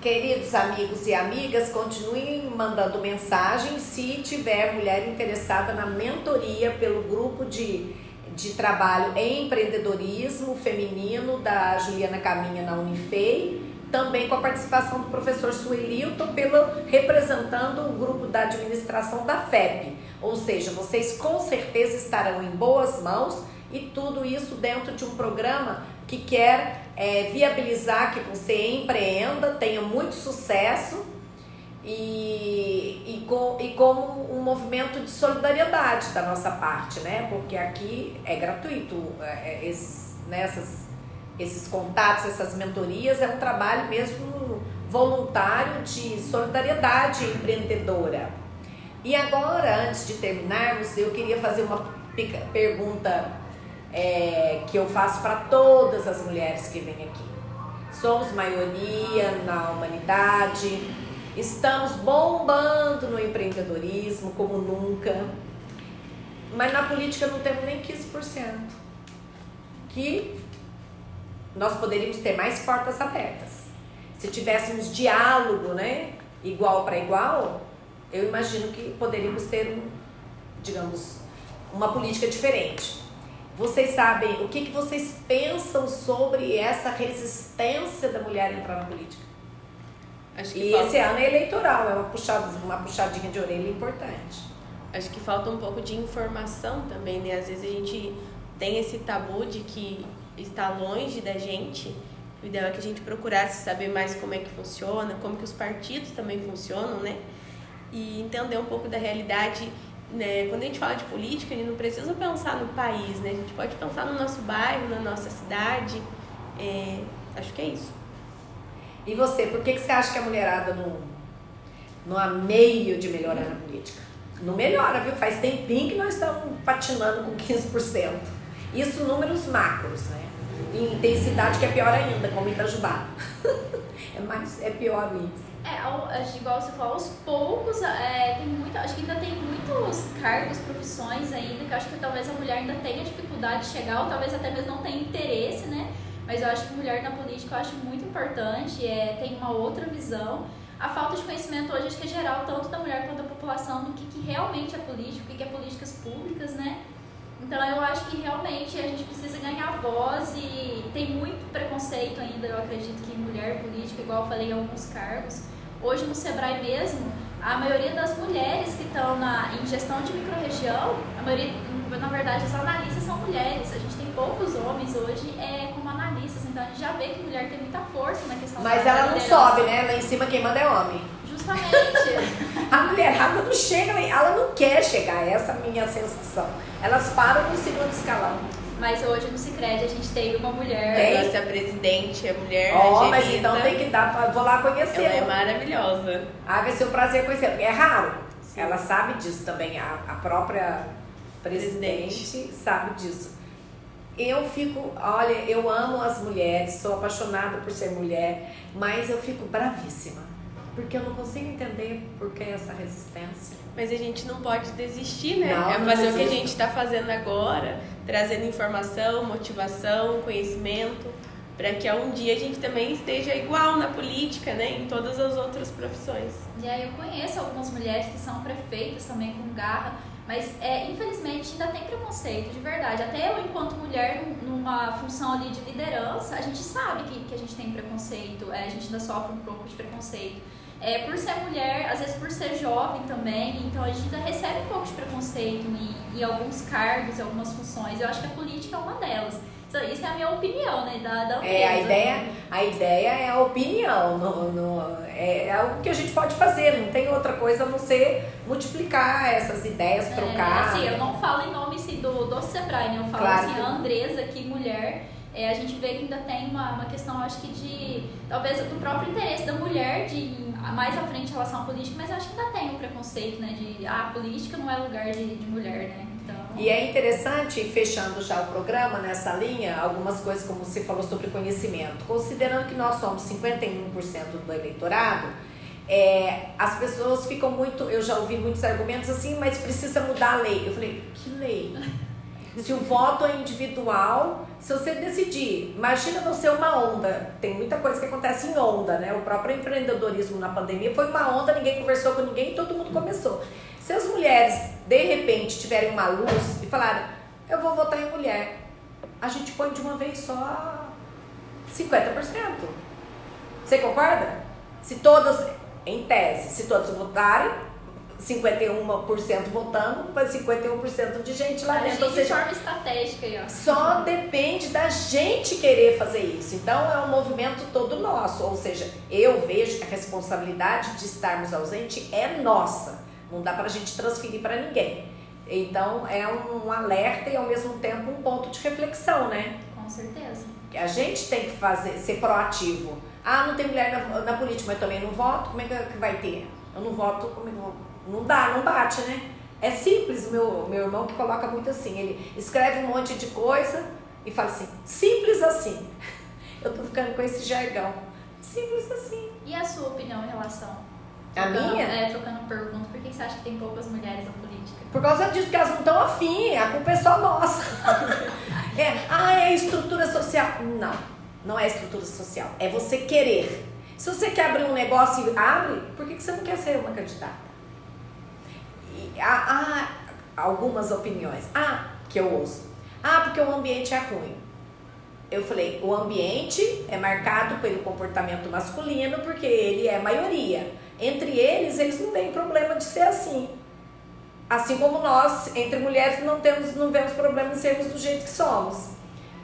Queridos amigos e amigas, continuem mandando mensagem se tiver mulher interessada na mentoria pelo grupo de de trabalho em empreendedorismo feminino da Juliana Caminha na Unifei, também com a participação do professor Suelilton, pelo, representando o grupo da administração da FEP. Ou seja, vocês com certeza estarão em boas mãos e tudo isso dentro de um programa que quer é, viabilizar que você empreenda, tenha muito sucesso e, e, com, e como um movimento de solidariedade da nossa parte, né? Porque aqui é gratuito, é, é esses, né, esses contatos, essas mentorias, é um trabalho mesmo voluntário de solidariedade empreendedora. E agora, antes de terminarmos, eu queria fazer uma pergunta é, que eu faço para todas as mulheres que vêm aqui. Somos maioria na humanidade, Estamos bombando no empreendedorismo como nunca. Mas na política não temos nem 15%. Que nós poderíamos ter mais portas abertas. Se tivéssemos diálogo, né, igual para igual, eu imagino que poderíamos ter um, digamos, uma política diferente. Vocês sabem o que, que vocês pensam sobre essa resistência da mulher entrar na política? E falta... esse ano é eleitoral, é uma, puxada, uma puxadinha de orelha importante. Acho que falta um pouco de informação também, né? Às vezes a gente tem esse tabu de que está longe da gente. O ideal é que a gente procurasse saber mais como é que funciona, como que os partidos também funcionam, né? E entender um pouco da realidade. Né? Quando a gente fala de política, a gente não precisa pensar no país, né? A gente pode pensar no nosso bairro, na nossa cidade. É... Acho que é isso. E você, por que, que você acha que a mulherada não, não há meio de melhorar na política? Não melhora, viu? Faz tempinho que nós estamos patinando com 15%. Isso números macros, né? E tem cidade que é pior ainda, como Itajubá. *laughs* é, mais, é pior isso. É, igual você falou, aos poucos, é, tem muito, acho que ainda tem muitos cargos, profissões ainda, que acho que talvez a mulher ainda tenha dificuldade de chegar, ou talvez até mesmo não tenha interesse, né? Mas eu acho que mulher na política eu acho muito importante, é, tem uma outra visão. A falta de conhecimento hoje acho que é geral, tanto da mulher quanto da população, do que, que realmente é política, o que, que é políticas públicas, né? Então eu acho que realmente a gente precisa ganhar voz e tem muito preconceito ainda, eu acredito que mulher política, igual eu falei em alguns cargos. Hoje no Sebrae mesmo, a maioria das mulheres que estão na, em gestão de microrregião, a maioria, na verdade, as analistas são mulheres. A gente tem poucos homens hoje é, como analistas, então a gente já vê que mulher tem muita força na questão Mas ela não sobe, né? Lá em cima quem manda é homem. Justamente. *laughs* a mulherada não chega, ela não quer chegar, essa é a minha sensação. Elas param no segundo escalão. Mas hoje no Cicred a gente teve uma mulher. Tem. Nossa presidente é mulher. Ó, oh, mas então tem que dar pra. Vou lá conhecer. Ela é maravilhosa. Ah, vai ser um prazer conhecer. É raro. Sim. Ela sabe disso também. A, a própria presidente, presidente sabe disso. Eu fico, olha, eu amo as mulheres, sou apaixonada por ser mulher, mas eu fico bravíssima. Porque eu não consigo entender por que essa resistência. Mas a gente não pode desistir, né? Não, é fazer o que a gente está fazendo agora, trazendo informação, motivação, conhecimento, para que um dia a gente também esteja igual na política, né? Em todas as outras profissões. E aí eu conheço algumas mulheres que são prefeitas também com garra mas, é, infelizmente, ainda tem preconceito, de verdade. Até eu, enquanto mulher, numa função ali de liderança, a gente sabe que, que a gente tem preconceito, é, a gente ainda sofre um pouco de preconceito. É, por ser mulher, às vezes por ser jovem também, então a gente ainda recebe um pouco de preconceito em, em alguns cargos, em algumas funções. Eu acho que a política é uma delas. Isso é a minha opinião, né? Da, da É, a ideia, a ideia é a opinião, no, no- é, é o que a gente pode fazer, não tem outra coisa a não ser multiplicar essas ideias, É, trocar. assim, eu não falo em nome assim, do, do Sebrae, né? Eu falo Claro assim, que- a Andresa, que mulher, é, a gente vê que ainda tem uma, uma questão, acho que de. Talvez do próprio interesse da mulher de ir mais à frente em relação à política, mas acho que ainda tem um preconceito, né? De ah, política não é lugar de, de mulher, né? E é interessante, fechando já o programa nessa linha, algumas coisas como você falou sobre conhecimento. Considerando que nós somos 51% do eleitorado, é, as pessoas ficam muito. Eu já ouvi muitos argumentos assim, mas precisa mudar a lei. Eu falei, que lei? Se o voto é individual, se você decidir, imagina você uma onda. Tem muita coisa que acontece em onda, né? O próprio empreendedorismo na pandemia foi uma onda, ninguém conversou com ninguém, todo mundo começou. Se as mulheres de repente tiverem uma luz e falarem, eu vou votar em mulher, a gente põe de uma vez só 50%. Você concorda? Se todas, em tese, se todos votarem, 51% votando, vai 51% de gente lá a dentro. Ou seja, de forma estratégica aí, ó. só depende da gente querer fazer isso. Então é um movimento todo nosso. Ou seja, eu vejo que a responsabilidade de estarmos ausentes é nossa. Não dá pra gente transferir para ninguém. Então é um alerta e ao mesmo tempo um ponto de reflexão, né? Com certeza. Que a gente tem que fazer, ser proativo. Ah, não tem mulher na, na política, mas também não voto, como é que, que vai ter? Eu não voto, como é que eu vou? Não dá, não bate, né? É simples, o meu, meu irmão que coloca muito assim, ele escreve um monte de coisa e fala assim, simples assim. *laughs* Eu tô ficando com esse jargão. Simples assim. E a sua opinião em relação? A Trocando- minha? É, trocando pergunta, por que você acha que tem poucas mulheres na política? Por causa disso, que elas não estão afim, a culpa é só nossa. *laughs* é, ah, é estrutura social. Não, não é estrutura social. É você querer. Se você quer abrir um negócio e abre, por que, que você não quer ser uma candidata? Há, há algumas opiniões. Ah, que eu ouço. Ah, porque o ambiente é ruim. Eu falei, o ambiente é marcado pelo comportamento masculino porque ele é maioria. Entre eles, eles não têm problema de ser assim. Assim como nós, entre mulheres, não temos, não vemos problema em sermos do jeito que somos.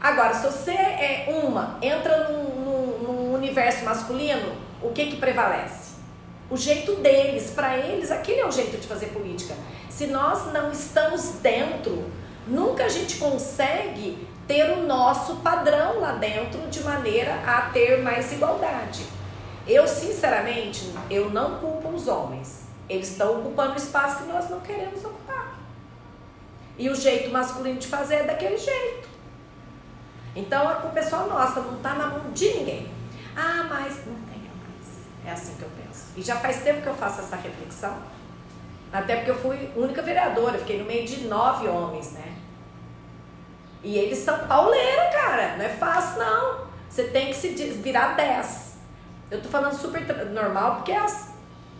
Agora, se você é uma, entra num, num- num universo masculino, o que que prevalece? O jeito deles, para eles, aquele é o jeito de fazer política. Se nós não estamos dentro, nunca a gente consegue ter o nosso padrão lá dentro de maneira a ter mais igualdade. Eu, sinceramente, eu não culpo os homens. Eles estão ocupando o espaço que nós não queremos ocupar. E o jeito masculino de fazer é daquele jeito. Então a culpa é só nossa, não está na mão de ninguém. Ah, mas não tem mais. É assim que eu penso. E já faz tempo que eu faço essa reflexão. Até porque eu fui única vereadora, eu fiquei no meio de nove homens, né? E eles são pauleira, cara. Não é fácil, não. Você tem que se virar dez. Eu tô falando super normal, porque é,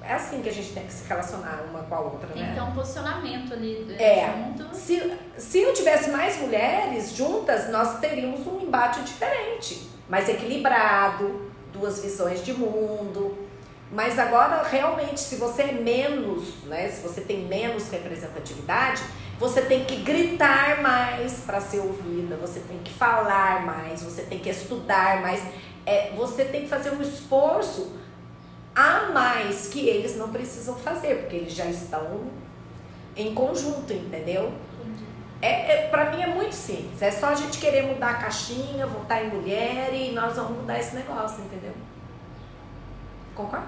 é assim que a gente tem que se relacionar uma com a outra, Tem né? que ter um posicionamento ali É. junto. Se, se eu tivesse mais mulheres juntas, nós teríamos um embate diferente, mais equilibrado, duas visões de mundo. Mas agora, realmente, se você é menos, né? Se você tem menos representatividade, você tem que gritar mais para ser ouvida, você tem que falar mais, você tem que estudar mais. É, você tem que fazer um esforço a mais que eles não precisam fazer, porque eles já estão em conjunto, entendeu? É, é, para mim é muito simples. É só a gente querer mudar a caixinha, votar em mulher e nós vamos mudar esse negócio, entendeu? Concorda?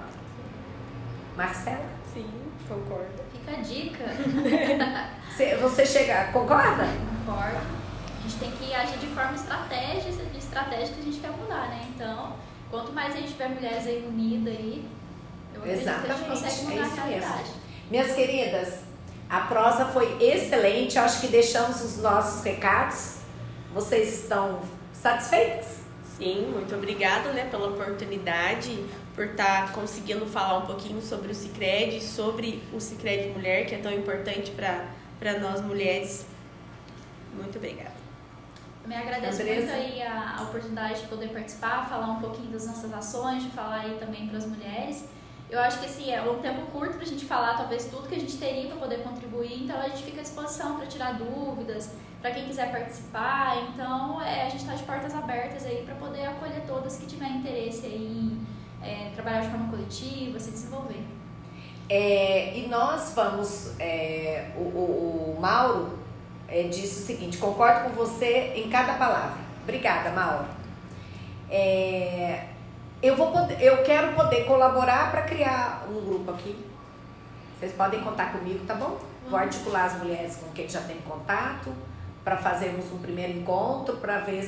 Marcela? Sim, concordo. Fica a dica. *laughs* Você, você chega, concorda? Concordo. A gente tem que agir de forma estratégica, de estratégia que a gente quer mudar, né? Então, quanto mais a gente tiver mulheres aí unidas aí, eu acredito que a gente Exatamente, consegue é mudar a isso mesmo. realidade. Minhas queridas, a prosa foi excelente. Eu acho que deixamos os nossos recados. Vocês estão satisfeitas? Sim, muito obrigada né, pela oportunidade, por estar conseguindo falar um pouquinho sobre o Cicred, sobre o Cicred Mulher, que é tão importante para nós mulheres. Muito obrigada. Também agradeço Andressa? muito aí a, a oportunidade de poder participar, falar um pouquinho das nossas ações, de falar aí também para as mulheres. Eu acho que assim, é um tempo curto para a gente falar talvez tudo que a gente teria para poder contribuir, então a gente fica à disposição para tirar dúvidas, para quem quiser participar. Então é, a gente está de portas abertas aí para poder acolher todas que tiverem interesse em é, trabalhar de forma coletiva, se desenvolver. É, e nós vamos, é, o, o, o, Mauro é, disse o seguinte, concordo com você em cada palavra. Obrigada, Mauro. É, eu, vou poder, eu quero poder colaborar para criar um grupo aqui. Vocês podem contar comigo, tá bom? Vou articular as mulheres com quem já tem contato para fazermos um primeiro encontro para ver